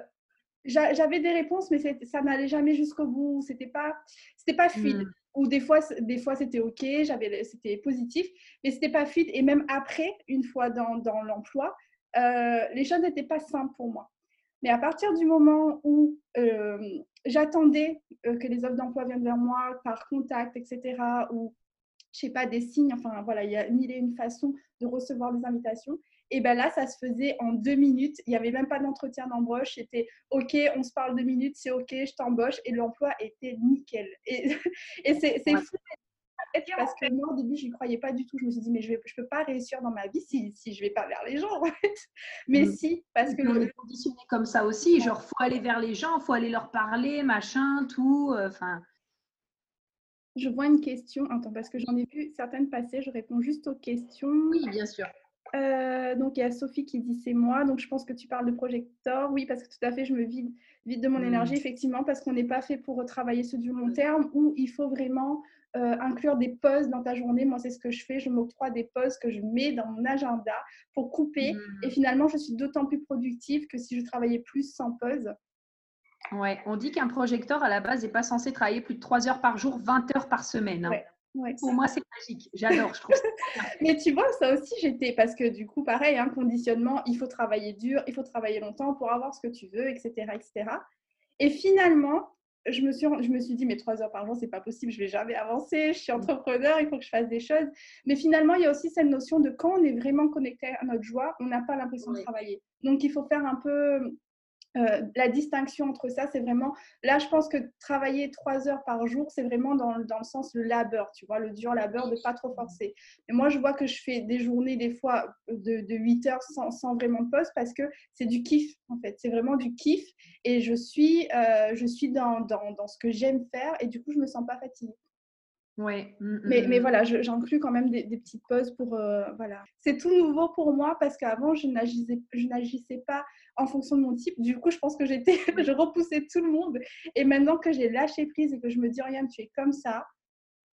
j'avais des réponses, mais ça n'allait jamais jusqu'au bout. C'était pas c'était pas fluide. Hmm ou des fois, des fois c'était OK, c'était positif, mais c'était pas fluide. Et même après, une fois dans, dans l'emploi, euh, les choses n'étaient pas simples pour moi. Mais à partir du moment où euh, j'attendais euh, que les offres d'emploi viennent vers moi par contact, etc., ou je sais pas, des signes, enfin voilà, il y a mille et une façons de recevoir des invitations. Et bien là, ça se faisait en deux minutes. Il n'y avait même pas d'entretien d'embauche. C'était OK, on se parle deux minutes, c'est OK, je t'embauche. Et l'emploi était nickel. Et, et c'est fou parce que moi, au début, je n'y croyais pas du tout. Je me suis dit, mais je ne je peux pas réussir dans ma vie si, si je ne vais pas vers les gens. En fait. Mais mm. si, parce que. On est conditionné comme ça aussi. Genre, faut aller vers les gens, faut aller leur parler, machin, tout. Euh, je vois une question. Attends, parce que j'en ai vu certaines passer. Je réponds juste aux questions. Oui, bien sûr. Euh, donc, il y a Sophie qui dit c'est moi. Donc, je pense que tu parles de projecteur. Oui, parce que tout à fait, je me vide, vide de mon mmh. énergie, effectivement, parce qu'on n'est pas fait pour travailler sur du long terme où il faut vraiment euh, inclure des pauses dans ta journée. Moi, c'est ce que je fais. Je m'octroie des pauses que je mets dans mon agenda pour couper. Mmh. Et finalement, je suis d'autant plus productive que si je travaillais plus sans pause. Ouais, on dit qu'un projecteur à la base n'est pas censé travailler plus de 3 heures par jour, 20 heures par semaine. Hein. Pour moi, c'est magique. J'adore. Je trouve Mais tu vois, ça aussi, j'étais. Parce que du coup, pareil, un hein, conditionnement, il faut travailler dur, il faut travailler longtemps pour avoir ce que tu veux, etc. etc. Et finalement, je me, suis, je me suis dit, mais trois heures par jour, c'est pas possible, je vais jamais avancer, je suis mm. entrepreneur, il faut que je fasse des choses. Mais finalement, il y a aussi cette notion de quand on est vraiment connecté à notre joie, on n'a pas l'impression de travailler. Donc, il faut faire un peu euh, la distinction entre ça, c'est vraiment, là, je pense que travailler trois heures par jour, c'est vraiment dans, dans, le sens le labeur, tu vois, le dur labeur de pas trop forcer. Mais moi, je vois que je fais des journées, des fois, de, de 8 heures sans, sans vraiment de pause parce que c'est du kiff, en fait. C'est vraiment du kiff et je suis, euh, je suis dans, dans, dans ce que j'aime faire et du coup, je me sens pas fatiguée. Ouais. Mmh, mais, mmh, mais, mmh. voilà, j'inclus quand même des, des, petites pauses pour. Euh, voilà. C'est tout nouveau pour moi parce qu'avant, je n'agissais pas en fonction de mon type. Du coup, je pense que j'étais, je repoussais tout le monde. Et maintenant que j'ai lâché prise et que je me dis, rien, tu es comme ça,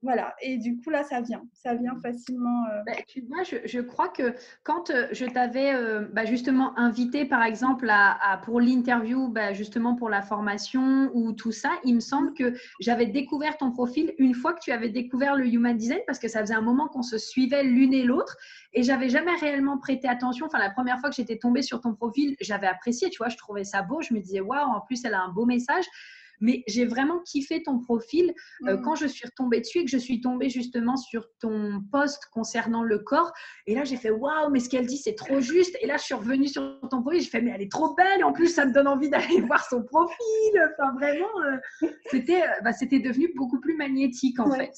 voilà, et du coup, là, ça vient. Ça vient facilement. Euh... Bah, tu vois, je, je, crois que quand euh, je t'avais euh, bah, justement invité, par exemple, à pour l'interview, bah, justement pour la formation ou tout ça, il me semble que j'avais découvert ton profil une fois que tu avais découvert le Human Design, parce que ça faisait un moment qu'on se suivait l'une et l'autre, et j'avais jamais réellement prêté attention. Enfin, la première fois que j'étais tombée sur ton profil, j'avais apprécié, tu vois, je trouvais ça beau. Je me disais, waouh, en plus, elle a un beau message. Mais j'ai vraiment kiffé ton profil euh, mm. quand je suis retombée dessus et que je suis tombée justement sur ton post concernant le corps. Et là, j'ai fait waouh, mais ce qu'elle dit, c'est trop juste. Et là, je suis revenue sur ton profil. J'ai fait, mais elle est trop belle. Et en plus, ça me donne envie d'aller voir son profil. Enfin, vraiment, euh, c'était euh, bah, devenu beaucoup plus magnétique en fait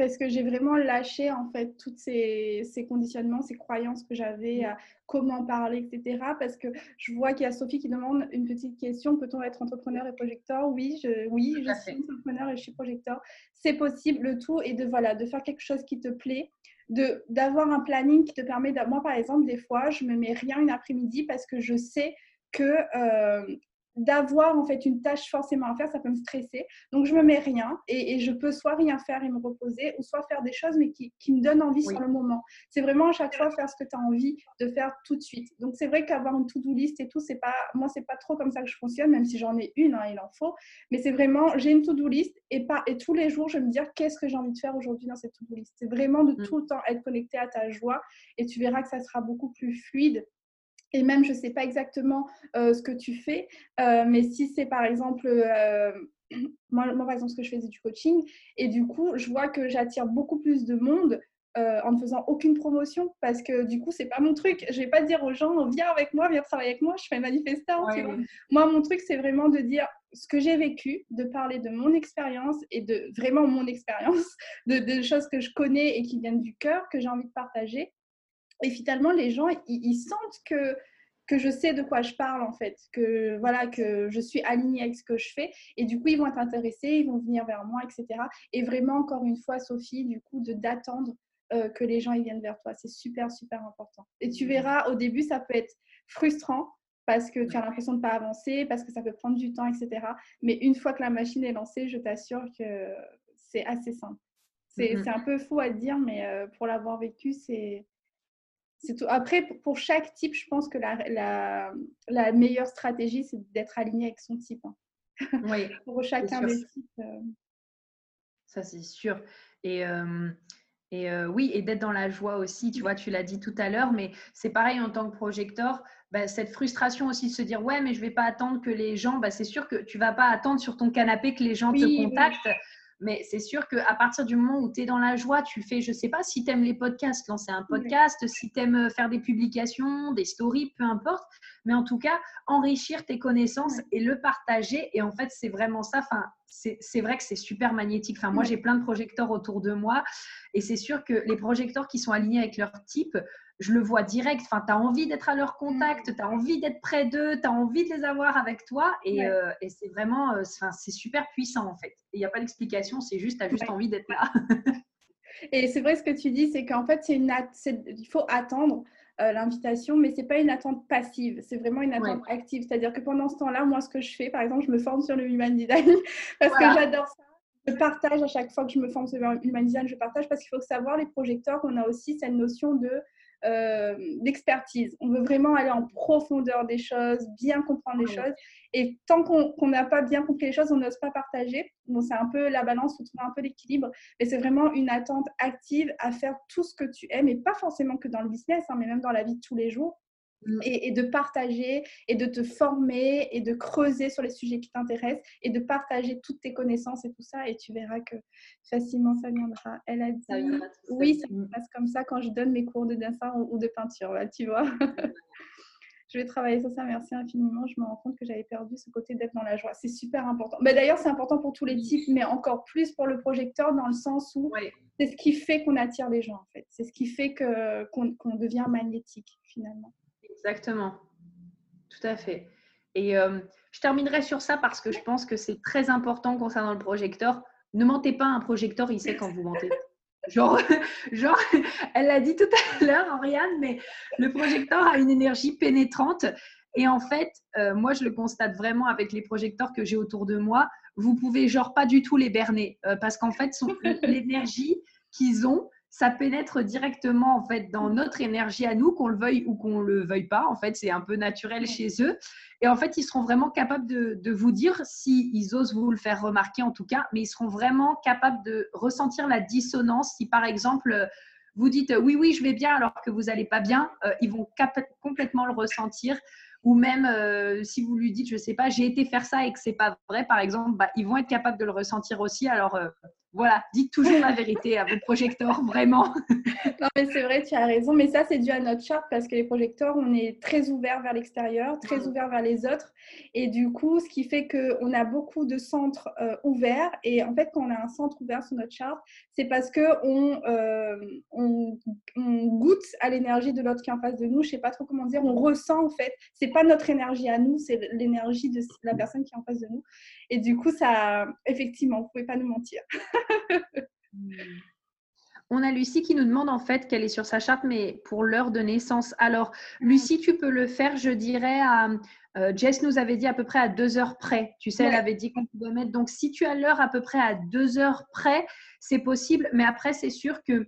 parce que j'ai vraiment lâché en fait tous ces, ces, conditionnements, ces croyances que j'avais à comment parler, etc. Parce que je vois qu'il y a Sophie qui demande une petite question peut-on être entrepreneur et projecteur? Oui, je, oui, je suis entrepreneur et je suis projecteur. C'est possible. Le tout est de voilà de faire quelque chose qui te plaît, de d'avoir un planning qui te permet. Moi, par exemple, des fois, je me mets rien une après-midi parce que je sais que euh, d'avoir en fait une tâche forcément à faire, ça peut me stresser. Donc je me mets rien et, je peux soit rien faire et me reposer ou soit faire des choses mais qui, qui me donnent envie sur le moment. C'est vraiment à chaque fois faire ce que tu as envie de faire tout de suite. Donc c'est vrai qu'avoir une to-do list et tout, c'est pas moi c'est pas trop comme ça que je fonctionne, même si j'en ai une, hein, il en faut. Mais c'est vraiment j'ai une to-do list et pas et tous les jours je vais me dire qu'est-ce que j'ai envie de faire aujourd'hui dans cette to-do list? C'est vraiment de mmh. tout le temps être connecté à ta joie et tu verras que ça sera beaucoup plus fluide et même je ne sais pas exactement euh, ce que tu fais, euh, mais si c'est par exemple, euh, moi, moi, par exemple ce que je fais c'est du coaching, et du coup je vois que j'attire beaucoup plus de monde en ne faisant aucune promotion, parce que du coup c'est pas mon truc. Je vais pas dire aux gens viens avec moi, viens travailler avec moi, je fais manifestant. Moi mon truc c'est vraiment de dire ce que j'ai vécu, de parler de mon expérience et de vraiment mon expérience, de, de choses que je connais et qui viennent du cœur, que j'ai envie de partager et finalement, les gens, ils, sentent que, que je sais de quoi je parle en fait, que voilà, que je suis alignée avec ce que je fais. Et du coup, ils vont être intéressés, ils vont venir vers moi, etc. Et vraiment, encore une fois, Sophie, du coup, de d'attendre euh, que les gens ils viennent vers toi. C'est super, super important. Et tu verras, au début, ça peut être frustrant parce que tu as l'impression de ne pas avancer, parce que ça peut prendre du temps, etc. Mais une fois que la machine est lancée, je t'assure que c'est assez simple. C'est mm-hmm. un peu fou à dire, mais euh, pour l'avoir vécu, c'est tout. Après, pour chaque type, je pense que la, la, meilleure stratégie, c'est d'être aligné avec son type. Hein. Oui. pour chacun des types. Euh. Ça, c'est sûr. Et, euh, et euh, oui, et d'être dans la joie aussi. Tu vois, tu l'as dit tout à l'heure, mais c'est pareil en tant que projecteur. Bah, cette frustration aussi de se dire ouais mais je vais pas attendre que les gens bah, c'est sûr que tu vas pas attendre sur ton canapé que les gens te contactent mais c'est sûr qu'à partir du moment où tu es dans la joie, tu fais, je ne sais pas si tu aimes les podcasts, lancer un podcast, si tu aimes euh, faire des publications, des stories, peu importe. Mais en tout cas, enrichir tes connaissances et le partager. Et en fait, c'est vraiment ça. Enfin, c'est vrai que c'est super magnétique. Enfin, moi, j'ai plein de projecteurs autour de moi. Et c'est sûr que les projecteurs qui sont alignés avec leur type, je le vois direct. Enfin, tu as envie d'être à leur contact, mm. tu as envie d'être près d'eux, tu as envie de les avoir avec toi. Et, euh, c'est vraiment, euh, c'est super puissant en fait. Il n'y a pas d'explication, c'est juste, tu as juste envie d'être là. et c'est vrai ce que tu dis, c'est qu'en fait, une il faut attendre. Euh, l'invitation, mais c'est pas une attente passive, c'est vraiment une attente active. C'est-à-dire que pendant ce temps-là, moi, ce que je fais, par exemple, je me forme sur le human design parce que j'adore ça. Je partage à chaque fois que je me forme sur le human design, je partage parce qu'il faut savoir les projecteurs qu'on a aussi cette notion de euh, d'expertise. On veut vraiment aller en profondeur des choses, bien comprendre les choses. Et tant qu'on n'a pas bien compris les choses, on n'ose pas partager. Bon, c'est un peu la balance, faut trouver un peu l'équilibre. Mais c'est vraiment une attente active à faire tout ce que tu aimes, et pas forcément que dans le business, hein, mais même dans la vie de tous les jours. Mm. Et, de partager et de te former et de creuser sur les sujets qui t'intéressent et de partager toutes tes connaissances et tout ça et tu verras que facilement ça viendra. Elle a dit oui, ça se passe comme ça quand je donne mes cours de dessin ou, de peinture, tu vois. Je vais travailler sur ça. Merci infiniment. Je me rends compte que j'avais perdu ce côté d'être dans la joie. C'est super important. Mais D'ailleurs, c'est important pour tous les types, mais encore plus pour le projecteur dans le sens où c'est ce qui fait qu'on attire les gens, en fait. C'est ce qui fait qu'on devient magnétique, finalement. Exactement. Tout à fait. Et euh, je terminerai sur ça parce que je pense que c'est très important concernant le projecteur. Ne mentez pas un projecteur, il sait quand vous mentez. Genre, genre elle l'a dit tout à l'heure, Oriane, mais le projecteur a une énergie pénétrante. Et en fait, euh, moi, je le constate vraiment avec les projecteurs que j'ai autour de moi. Vous pouvez, genre, pas du tout les berner euh, parce qu'en fait, l'énergie qu'ils ont, ça pénètre directement en fait dans notre énergie à nous, qu'on le veuille ou qu'on le veuille pas. En fait, c'est un peu naturel chez eux. Et en fait, ils seront vraiment capables de, vous dire, s'ils osent vous le faire remarquer en tout cas, mais ils seront vraiment capables de ressentir la dissonance. Si par exemple, vous dites oui, oui, je vais bien alors que vous n'allez pas bien, euh, ils vont complètement le ressentir. Ou même euh, si vous lui dites, je ne sais pas, j'ai été faire ça et que c'est pas vrai, par exemple, bah, ils vont être capables de le ressentir aussi. Alors, euh, voilà, dites toujours la vérité à vos projecteurs, vraiment. non, mais c'est vrai, tu as raison. Mais ça, c'est dû à notre charte parce que les projecteurs, on est très ouvert vers l'extérieur, très ouvert vers les autres. Et du coup, ce qui fait qu'on a beaucoup de centres euh, ouverts. Et en fait, quand on a un centre ouvert sur notre charte, c'est parce qu'on euh, on, goûte à l'énergie de l'autre qui est en face de nous. Je ne sais pas trop comment dire. On ressent, en fait. Ce n'est pas notre énergie à nous, c'est l'énergie de la personne qui est en face de nous. Et du coup, ça, effectivement, vous ne pouvez pas nous mentir. On a Lucie qui nous demande en fait qu'elle est sur sa charte, mais pour l'heure de naissance. Alors, Lucie, tu peux le faire, je dirais, à. Euh, Jess nous avait dit à peu près à deux heures près. Tu sais, elle avait dit qu'on pouvait mettre. Donc, si tu as l'heure à peu près à deux heures près, c'est possible. Mais après, c'est sûr que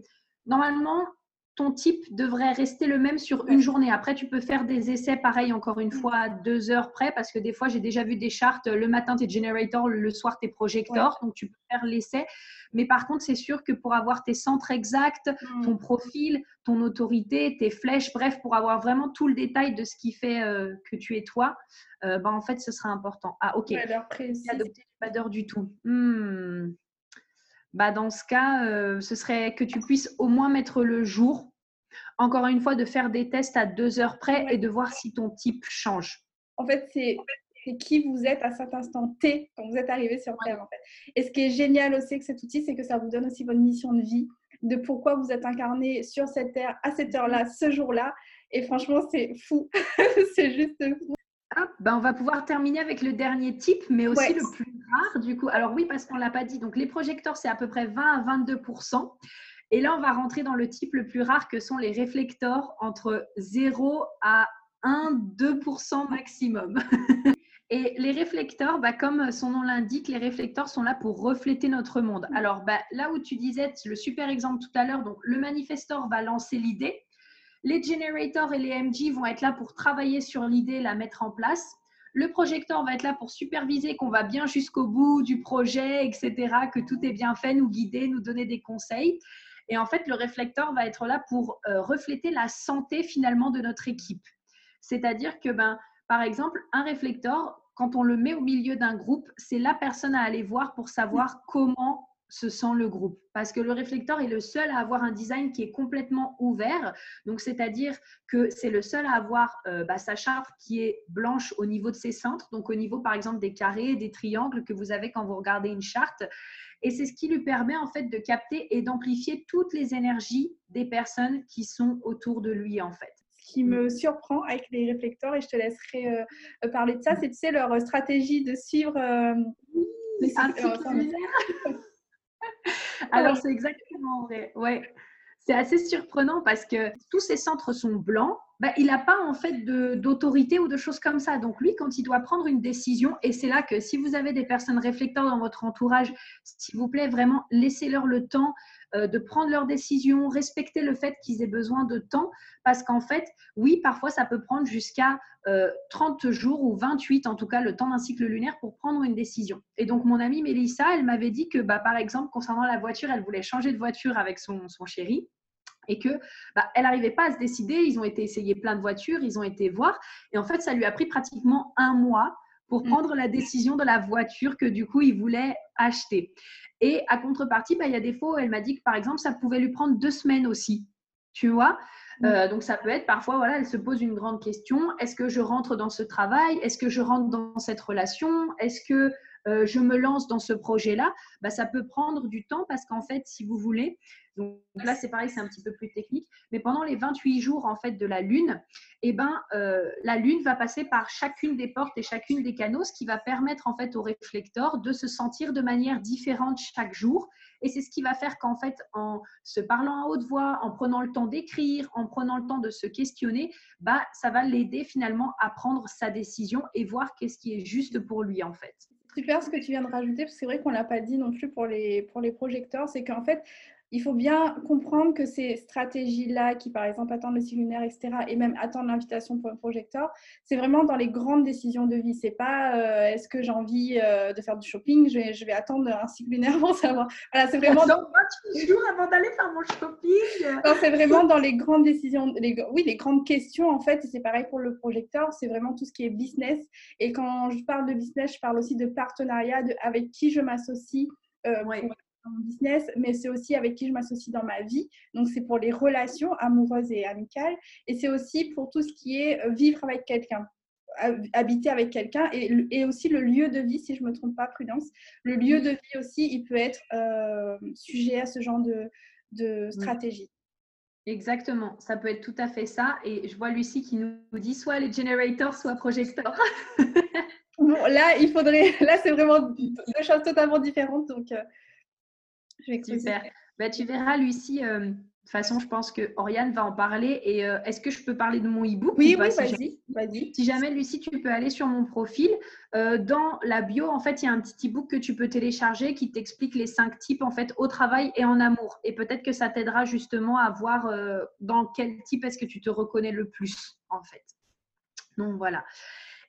normalement, ton type devrait rester le même sur une journée. Après, tu peux faire des essais pareil, encore une fois, à deux heures près, parce que des fois, j'ai déjà vu des chartes. Le matin, tu es generator, le soir, tu es projector. Donc, tu peux faire l'essai. Mais par contre, c'est sûr que pour avoir tes centres exacts, mm. ton profil, ton autorité, tes flèches, bref, pour avoir vraiment tout le détail de ce qui fait euh, que tu es toi, euh, ben, en fait, ce sera important. Ah, ok. Pas d'heure du tout. Hmm bah dans ce cas, euh, ce serait que tu puisses au moins mettre le jour. Encore une fois, de faire des tests à deux heures près et de voir si ton type change. En fait, c'est qui vous êtes à cet instant T quand vous êtes arrivé sur Terre. En fait. Et ce qui est génial aussi avec cet outil, c'est que ça vous donne aussi votre mission de vie, de pourquoi vous êtes incarné sur cette Terre à cette heure-là, ce jour-là. Et franchement, c'est fou. c'est juste fou. Ben on va pouvoir terminer avec le dernier type, mais aussi le plus rare du coup. Alors oui, parce qu'on ne l'a pas dit. Donc les projecteurs, c'est à peu près 20 à 22 Et là, on va rentrer dans le type le plus rare que sont les réflecteurs entre 0 à 1-2% maximum. Et les réflecteurs, bah, comme son nom l'indique, les réflecteurs sont là pour refléter notre monde. Alors bah, là où tu disais le super exemple tout à l'heure, donc le manifestor va lancer l'idée. Les generators et les MG vont être là pour travailler sur l'idée, la mettre en place. Le projecteur va être là pour superviser qu'on va bien jusqu'au bout du projet, etc., que tout est bien fait, nous guider, nous donner des conseils. Et en fait, le réflecteur va être là pour euh, refléter la santé finalement de notre équipe. C'est-à-dire que, ben, par exemple, un réflecteur, quand on le met au milieu d'un groupe, c'est la personne à aller voir pour savoir comment se sent le groupe. Parce que le réflecteur est le seul à avoir un design qui est complètement ouvert. Donc, c'est-à-dire que c'est le seul à avoir euh, bah, sa charte qui est blanche au niveau de ses centres, donc au niveau, par exemple, des carrés, des triangles que vous avez quand vous regardez une charte. Et c'est ce qui lui permet en fait de capter et d'amplifier toutes les énergies des personnes qui sont autour de lui en fait Ce qui me surprend avec les réflecteurs, et je te laisserai euh, parler de ça, c'est tu sais, leur stratégie de suivre euh, les Alors, c'est exactement vrai. Ouais. C'est assez surprenant parce que tous ces centres sont blancs. Bah, il n'a pas en fait d'autorité ou de choses comme ça. Donc lui, quand il doit prendre une décision, et c'est là que si vous avez des personnes réflecteurs dans votre entourage, s'il vous plaît, vraiment, laissez-leur le temps euh, de prendre leurs décisions, respecter le fait qu'ils aient besoin de temps, parce qu'en fait, oui, parfois ça peut prendre jusqu'à 30 euh, jours ou 28, en tout cas le temps d'un cycle lunaire pour prendre une décision. Et donc mon amie Mélissa, elle m'avait dit que, bah, par exemple, concernant la voiture, elle voulait changer de voiture avec son, son chéri et que bah, elle n'arrivait pas à se décider. Ils ont été essayer plein de voitures, ils ont été voir, et en fait, ça lui a pris pratiquement un mois pour mm. prendre la décision de la voiture que du coup il voulait acheter. Et à contrepartie, bah, il y a des fois où elle m'a dit que par exemple, ça pouvait lui prendre deux semaines aussi. Tu vois Euh, donc ça peut être parfois, voilà, elle se pose une grande question. Est-ce que je rentre dans ce travail? Est-ce que je rentre dans cette relation? Est-ce que euh, je me lance dans ce projet-là bah, Ça peut prendre du temps parce qu'en fait, si vous voulez, donc là c'est pareil, c'est un petit peu plus technique, mais pendant les 28 jours en fait de la Lune, eh ben, euh, la Lune va passer par chacune des portes et chacune des canaux, ce qui va permettre en fait au réflecteur de se sentir de manière différente chaque jour et c'est ce qui va faire qu'en fait, en se parlant à haute voix, en prenant le temps d'écrire, en prenant le temps de se questionner, bah, ça va l'aider finalement à prendre sa décision et voir qu'est-ce qui est juste pour lui en fait. Super ce que tu viens de rajouter, parce que c'est vrai qu'on ne l'a pas dit non plus pour les, pour les projecteurs, c'est qu'en fait, il faut bien comprendre que ces stratégies-là, qui par exemple attendent le cycle lunaire, etc., et même attendent l'invitation pour un projecteur, c'est vraiment dans les grandes décisions de vie. C'est pas euh, est-ce que j'ai envie euh, de faire du shopping, je vais, je vais, attendre un cycle lunaire pour savoir. Voilà, c'est vraiment. Dans 28 jours avant d'aller faire mon shopping. c'est vraiment dans les grandes décisions, les, oui, les grandes questions en fait. C'est pareil pour le projecteur, c'est vraiment tout ce qui est business. Et quand je parle de business, je parle aussi de partenariat, de avec qui je m'associe. Euh, mon business, mais c'est aussi avec qui je m'associe dans ma vie. Donc, c'est pour les relations amoureuses et amicales. Et c'est aussi pour tout ce qui est euh, vivre avec quelqu'un habiter avec quelqu'un et, et, aussi le lieu de vie, si je ne me trompe pas, prudence. Le lieu de vie aussi, il peut être euh, sujet à ce genre de, de stratégie. Exactement, ça peut être tout à fait ça. Et je vois Lucie qui nous dit soit les generators, soit projecteurs. bon, là, il faudrait. Là, c'est vraiment deux choses totalement différentes. Donc, euh, Super. Bah, tu verras, Lucie, euh, de toute façon, je pense que Oriane va en parler. Et euh, est-ce que je peux parler de mon e-book Oui, oui, vas-y. Vas si jamais, Lucie, tu peux aller sur mon profil. Euh, dans la bio, en fait, il y a un petit e-book que tu peux télécharger qui t'explique les cinq types en fait au travail et en amour. Et peut-être que ça t'aidera justement à voir dans quel type est-ce que tu te reconnais le plus, en fait. Donc voilà.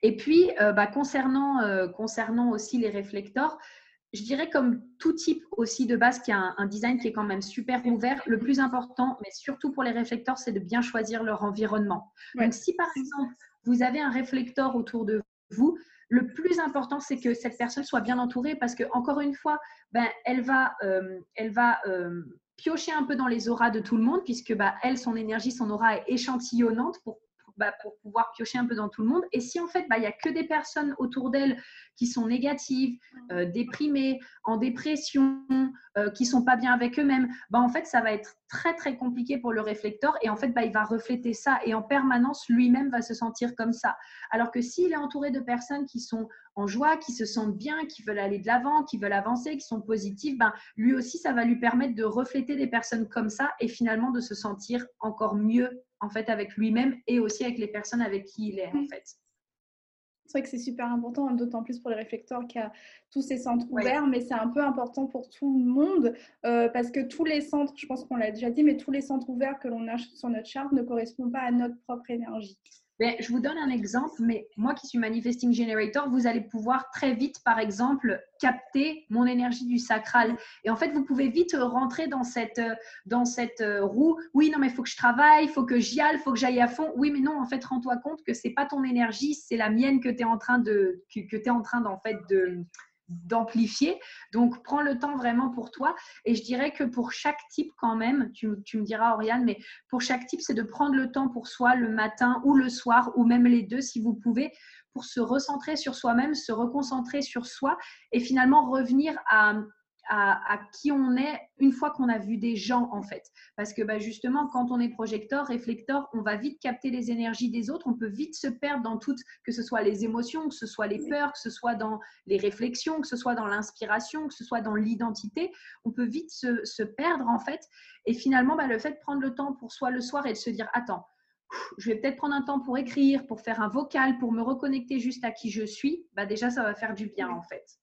Et puis, bah, concernant, concernant aussi les réflecteurs, je dirais comme tout type aussi de base qui a un, design qui est quand même super ouvert, le plus important, mais surtout pour les réflecteurs, c'est de bien choisir leur environnement. Donc si par exemple, vous avez un réflecteur autour de vous, le plus important, c'est que cette personne soit bien entourée parce que encore une fois, ben, elle va, euh, elle va euh, piocher un peu dans les auras de tout le monde puisque bah, elle, son énergie, son aura est échantillonnante pour bah, pour pouvoir piocher un peu dans tout le monde. Et si en fait, bah, il n'y a que des personnes autour d'elle qui sont négatives, euh, déprimées, en dépression, euh, qui sont pas bien avec eux-mêmes, bah, en fait, ça va être très, très compliqué pour le réflecteur. Et en fait, bah, il va refléter ça. Et en permanence, lui-même va se sentir comme ça. Alors que s'il est entouré de personnes qui sont en joie, qui se sentent bien, qui veulent aller de l'avant, qui veulent avancer, qui sont positives, ben, lui aussi, ça va lui permettre de refléter des personnes comme ça et finalement de se sentir encore mieux en fait avec lui-même et aussi avec les personnes avec qui il est en fait. C'est vrai que c'est super important, d'autant plus pour les réflecteurs qui a tous ces centres ouverts, mais c'est un peu important pour tout le monde euh, parce que tous les centres, je pense qu'on l'a déjà dit, mais tous les centres ouverts que l'on a sur notre charte ne correspondent pas à notre propre énergie. Ben, je vous donne un exemple, mais moi qui suis Manifesting Generator, vous allez pouvoir très vite, par exemple, capter mon énergie du sacral. Et en fait, vous pouvez vite rentrer dans cette, dans cette euh, roue. Oui, non, mais il faut que je travaille, il faut que j'y aille, il faut que j'aille à fond. Oui, mais non, en fait, rends-toi compte que c'est pas ton énergie, c'est la mienne que tu es en train de, que, que en train d'en fait de d'amplifier. Donc, prends le temps vraiment pour toi. Et je dirais que pour chaque type, quand même, tu, me diras, Oriane, mais pour chaque type, c'est de prendre le temps pour soi le matin ou le soir, ou même les deux si vous pouvez, pour se recentrer sur soi-même, se reconcentrer sur soi et finalement revenir à, à, qui on est une fois qu'on a vu des gens en fait. Parce que bah, justement, quand on est projecteur, réflecteur, on va vite capter les énergies des autres, on peut vite se perdre dans toutes, que ce soit les émotions, que ce soit les peurs, que ce soit dans les réflexions, que ce soit dans l'inspiration, que ce soit dans l'identité, on peut vite se, perdre en fait. Et finalement, bah, le fait de prendre le temps pour soi le soir et de se dire, attends, je vais peut-être prendre un temps pour écrire, pour faire un vocal, pour me reconnecter juste à qui je suis, bah déjà ça va faire du bien en fait.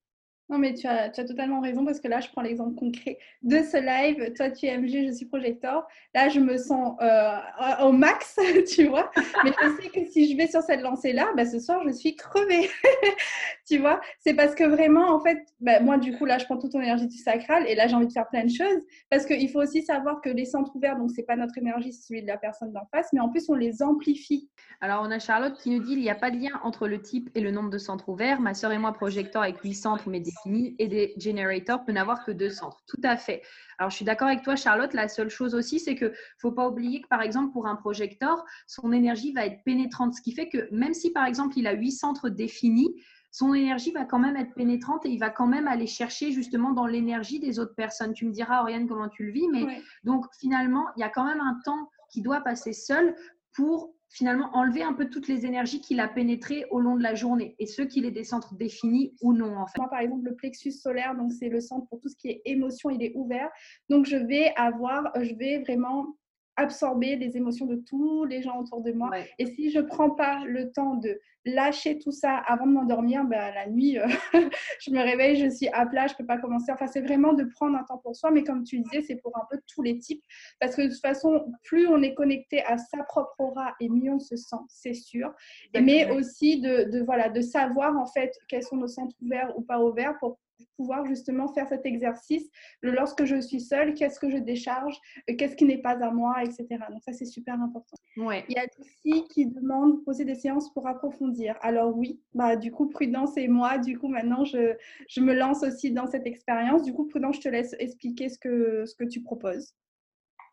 Non, mais tu as, totalement raison parce que là, je prends l'exemple concret de ce live. Toi, tu es MG, je suis projecteur. Là, je me sens euh, au max, tu vois. Mais je sais que si je vais sur cette lancée-là, bah, ce soir, je suis crevée. tu vois C'est parce que vraiment, en fait, bah, moi, du coup, là, je prends toute ton énergie du sacral et là, j'ai envie de faire plein de choses. Parce qu'il faut aussi savoir que les centres ouverts, donc, c'est pas notre énergie, c'est celui de la personne d'en face, mais en plus, on les amplifie. Alors, on a Charlotte qui nous dit il n'y a pas de lien entre le type et le nombre de centres ouverts. Ma soeur et moi, projecteur avec 8 centres, mais des et des generators peut n'avoir que deux centres. Tout à fait. Alors, je suis d'accord avec toi, Charlotte. La seule chose aussi, c'est que faut pas oublier que, par exemple, pour un projecteur, son énergie va être pénétrante. Ce qui fait que même si, par exemple, il a huit centres définis, son énergie va quand même être pénétrante et il va quand même aller chercher justement dans l'énergie des autres personnes. Tu me diras, Oriane, comment tu le vis, mais donc finalement, il y a quand même un temps qui doit passer seul pour finalement enlever un peu toutes les énergies qu'il a pénétrées au long de la journée et ce qu'il est des centres définis ou non en fait. Moi par exemple le plexus solaire donc c'est le centre pour tout ce qui est émotion il est ouvert donc je vais avoir je vais vraiment absorber les émotions de tous les gens autour de moi. Et si je prends pas le temps de lâcher tout ça avant de m'endormir, ben, la nuit, euh, je me réveille, je suis à plat, je peux pas commencer. Enfin, c'est vraiment de prendre un temps pour soi. Mais comme tu disais, c'est pour un peu tous les types. Parce que de toute façon, plus on est connecté à sa propre aura et mieux on se sent, c'est sûr. Mais aussi de, de, voilà, de savoir en fait quels sont nos centres ouverts ou pas ouverts pour pouvoir justement faire cet exercice. Lorsque je suis seule, qu'est-ce que je décharge, euh, qu'est-ce qui n'est pas à moi, etc. Donc ça, c'est super important. Ouais. Il y a aussi qui demandent de poser des séances pour approfondir. Alors oui, bah, du coup, Prudence et moi, du coup, maintenant, je, je me lance aussi dans cette expérience. Du coup, Prudence, je te laisse expliquer ce que, ce que tu proposes.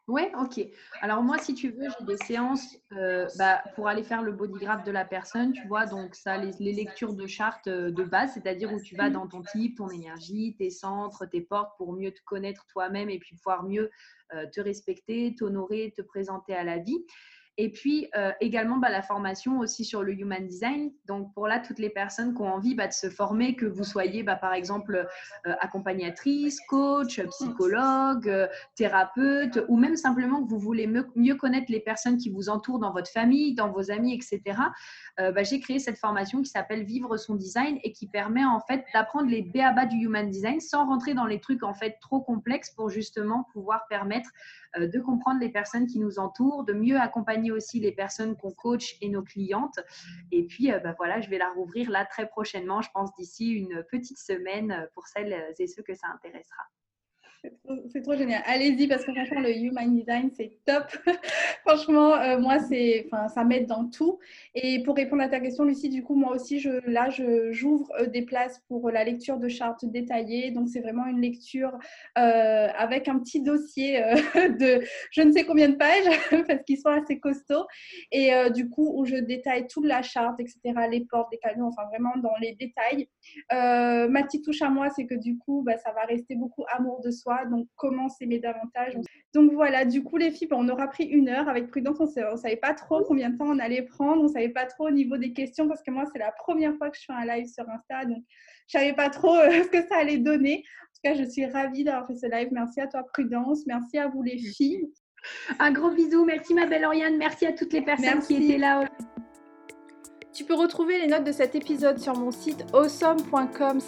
Oui, ok. Alors moi, si tu veux, j'ai des séances euh, bah, pour aller faire le bodygraph de la personne, tu vois, donc ça, les, les lectures de charte euh, de base, c'est-à-dire où tu vas dans ton type, ton énergie, tes centres, tes portes pour mieux te connaître toi-même et puis pouvoir mieux euh, te respecter, t'honorer, te présenter à la vie. Et puis euh, également bah, la formation aussi sur le human design. Donc pour là, toutes les personnes qui ont envie bah, de se former, que vous soyez bah, par exemple euh, accompagnatrice, coach, psychologue, euh, thérapeute, ou même simplement que vous voulez mieux, connaître les personnes qui vous entourent dans votre famille, dans vos amis, etc. J'ai créé cette formation qui s'appelle Vivre son design et qui permet en fait d'apprendre les béabas du human design sans rentrer dans les trucs en fait trop complexes pour justement pouvoir permettre de comprendre les personnes qui nous entourent, de mieux accompagner aussi les personnes qu'on coach et nos clientes. Et puis, euh, bah, voilà, je vais la rouvrir là très prochainement, je pense d'ici une petite semaine pour celles et ceux que ça intéressera. C'est trop, génial. Allez-y parce que franchement, le Human Design, c'est top. franchement, euh, moi, c'est, ça m'aide dans tout. Et pour répondre à ta question, Lucie, du coup, moi aussi, je, là, j'ouvre euh, des places pour la lecture de chartes détaillées. Donc, c'est vraiment une lecture euh, avec un petit dossier de je ne sais combien de pages parce qu'ils sont assez costauds. Et du coup, où je détaille toute la charte, etc., les portes, les canaux, enfin, vraiment dans les détails. ma petite touche à moi, c'est que du coup, bah, ça va rester beaucoup amour de soi donc comment s'aimer davantage. Donc voilà, du coup les filles, on aura pris une heure avec prudence, on ne savait pas trop combien de temps on allait prendre, on ne savait pas trop au niveau des questions parce que moi c'est la première fois que je fais un live sur Insta, donc je ne savais pas trop euh, ce que ça allait donner. En tout cas, je suis ravie d'avoir fait ce live. Merci à toi Prudence, merci à vous les filles. Un gros bisou, merci ma belle Oriane, merci à toutes les personnes qui étaient là. Tu peux retrouver les notes de cet épisode sur mon site awesome.com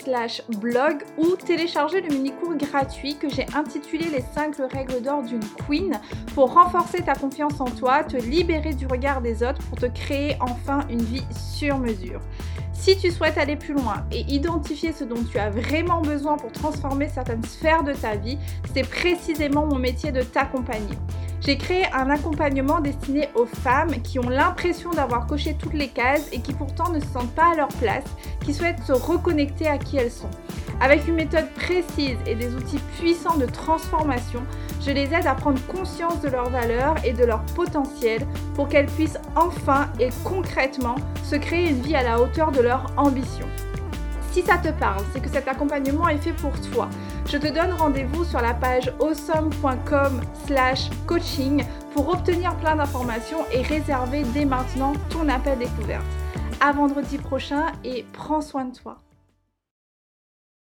blog ou télécharger le mini-cours gratuit que j'ai intitulé Les 5 règles d'or d'une queen pour renforcer ta confiance en toi, te libérer du regard des autres pour te créer enfin une vie sur mesure. Si tu souhaites aller plus loin et identifier ce dont tu as vraiment besoin pour transformer certaines sphères de ta vie, c'est précisément mon métier de t'accompagner. J'ai créé un accompagnement destiné aux femmes qui ont l'impression d'avoir coché toutes les cases et qui pourtant ne se sentent pas à leur place, qui souhaitent se reconnecter à qui elles sont. Avec une méthode précise et des outils puissants de transformation, je les aide à prendre conscience de leurs valeurs et de leur potentiel pour qu'elles puissent enfin et concrètement se créer une vie à la hauteur de ambition. Si ça te parle, c'est que cet accompagnement est fait pour toi. Je te donne rendez-vous sur la page awesome.com slash coaching pour obtenir plein d'informations et réserver dès maintenant ton appel découverte. À vendredi prochain et prends soin de toi.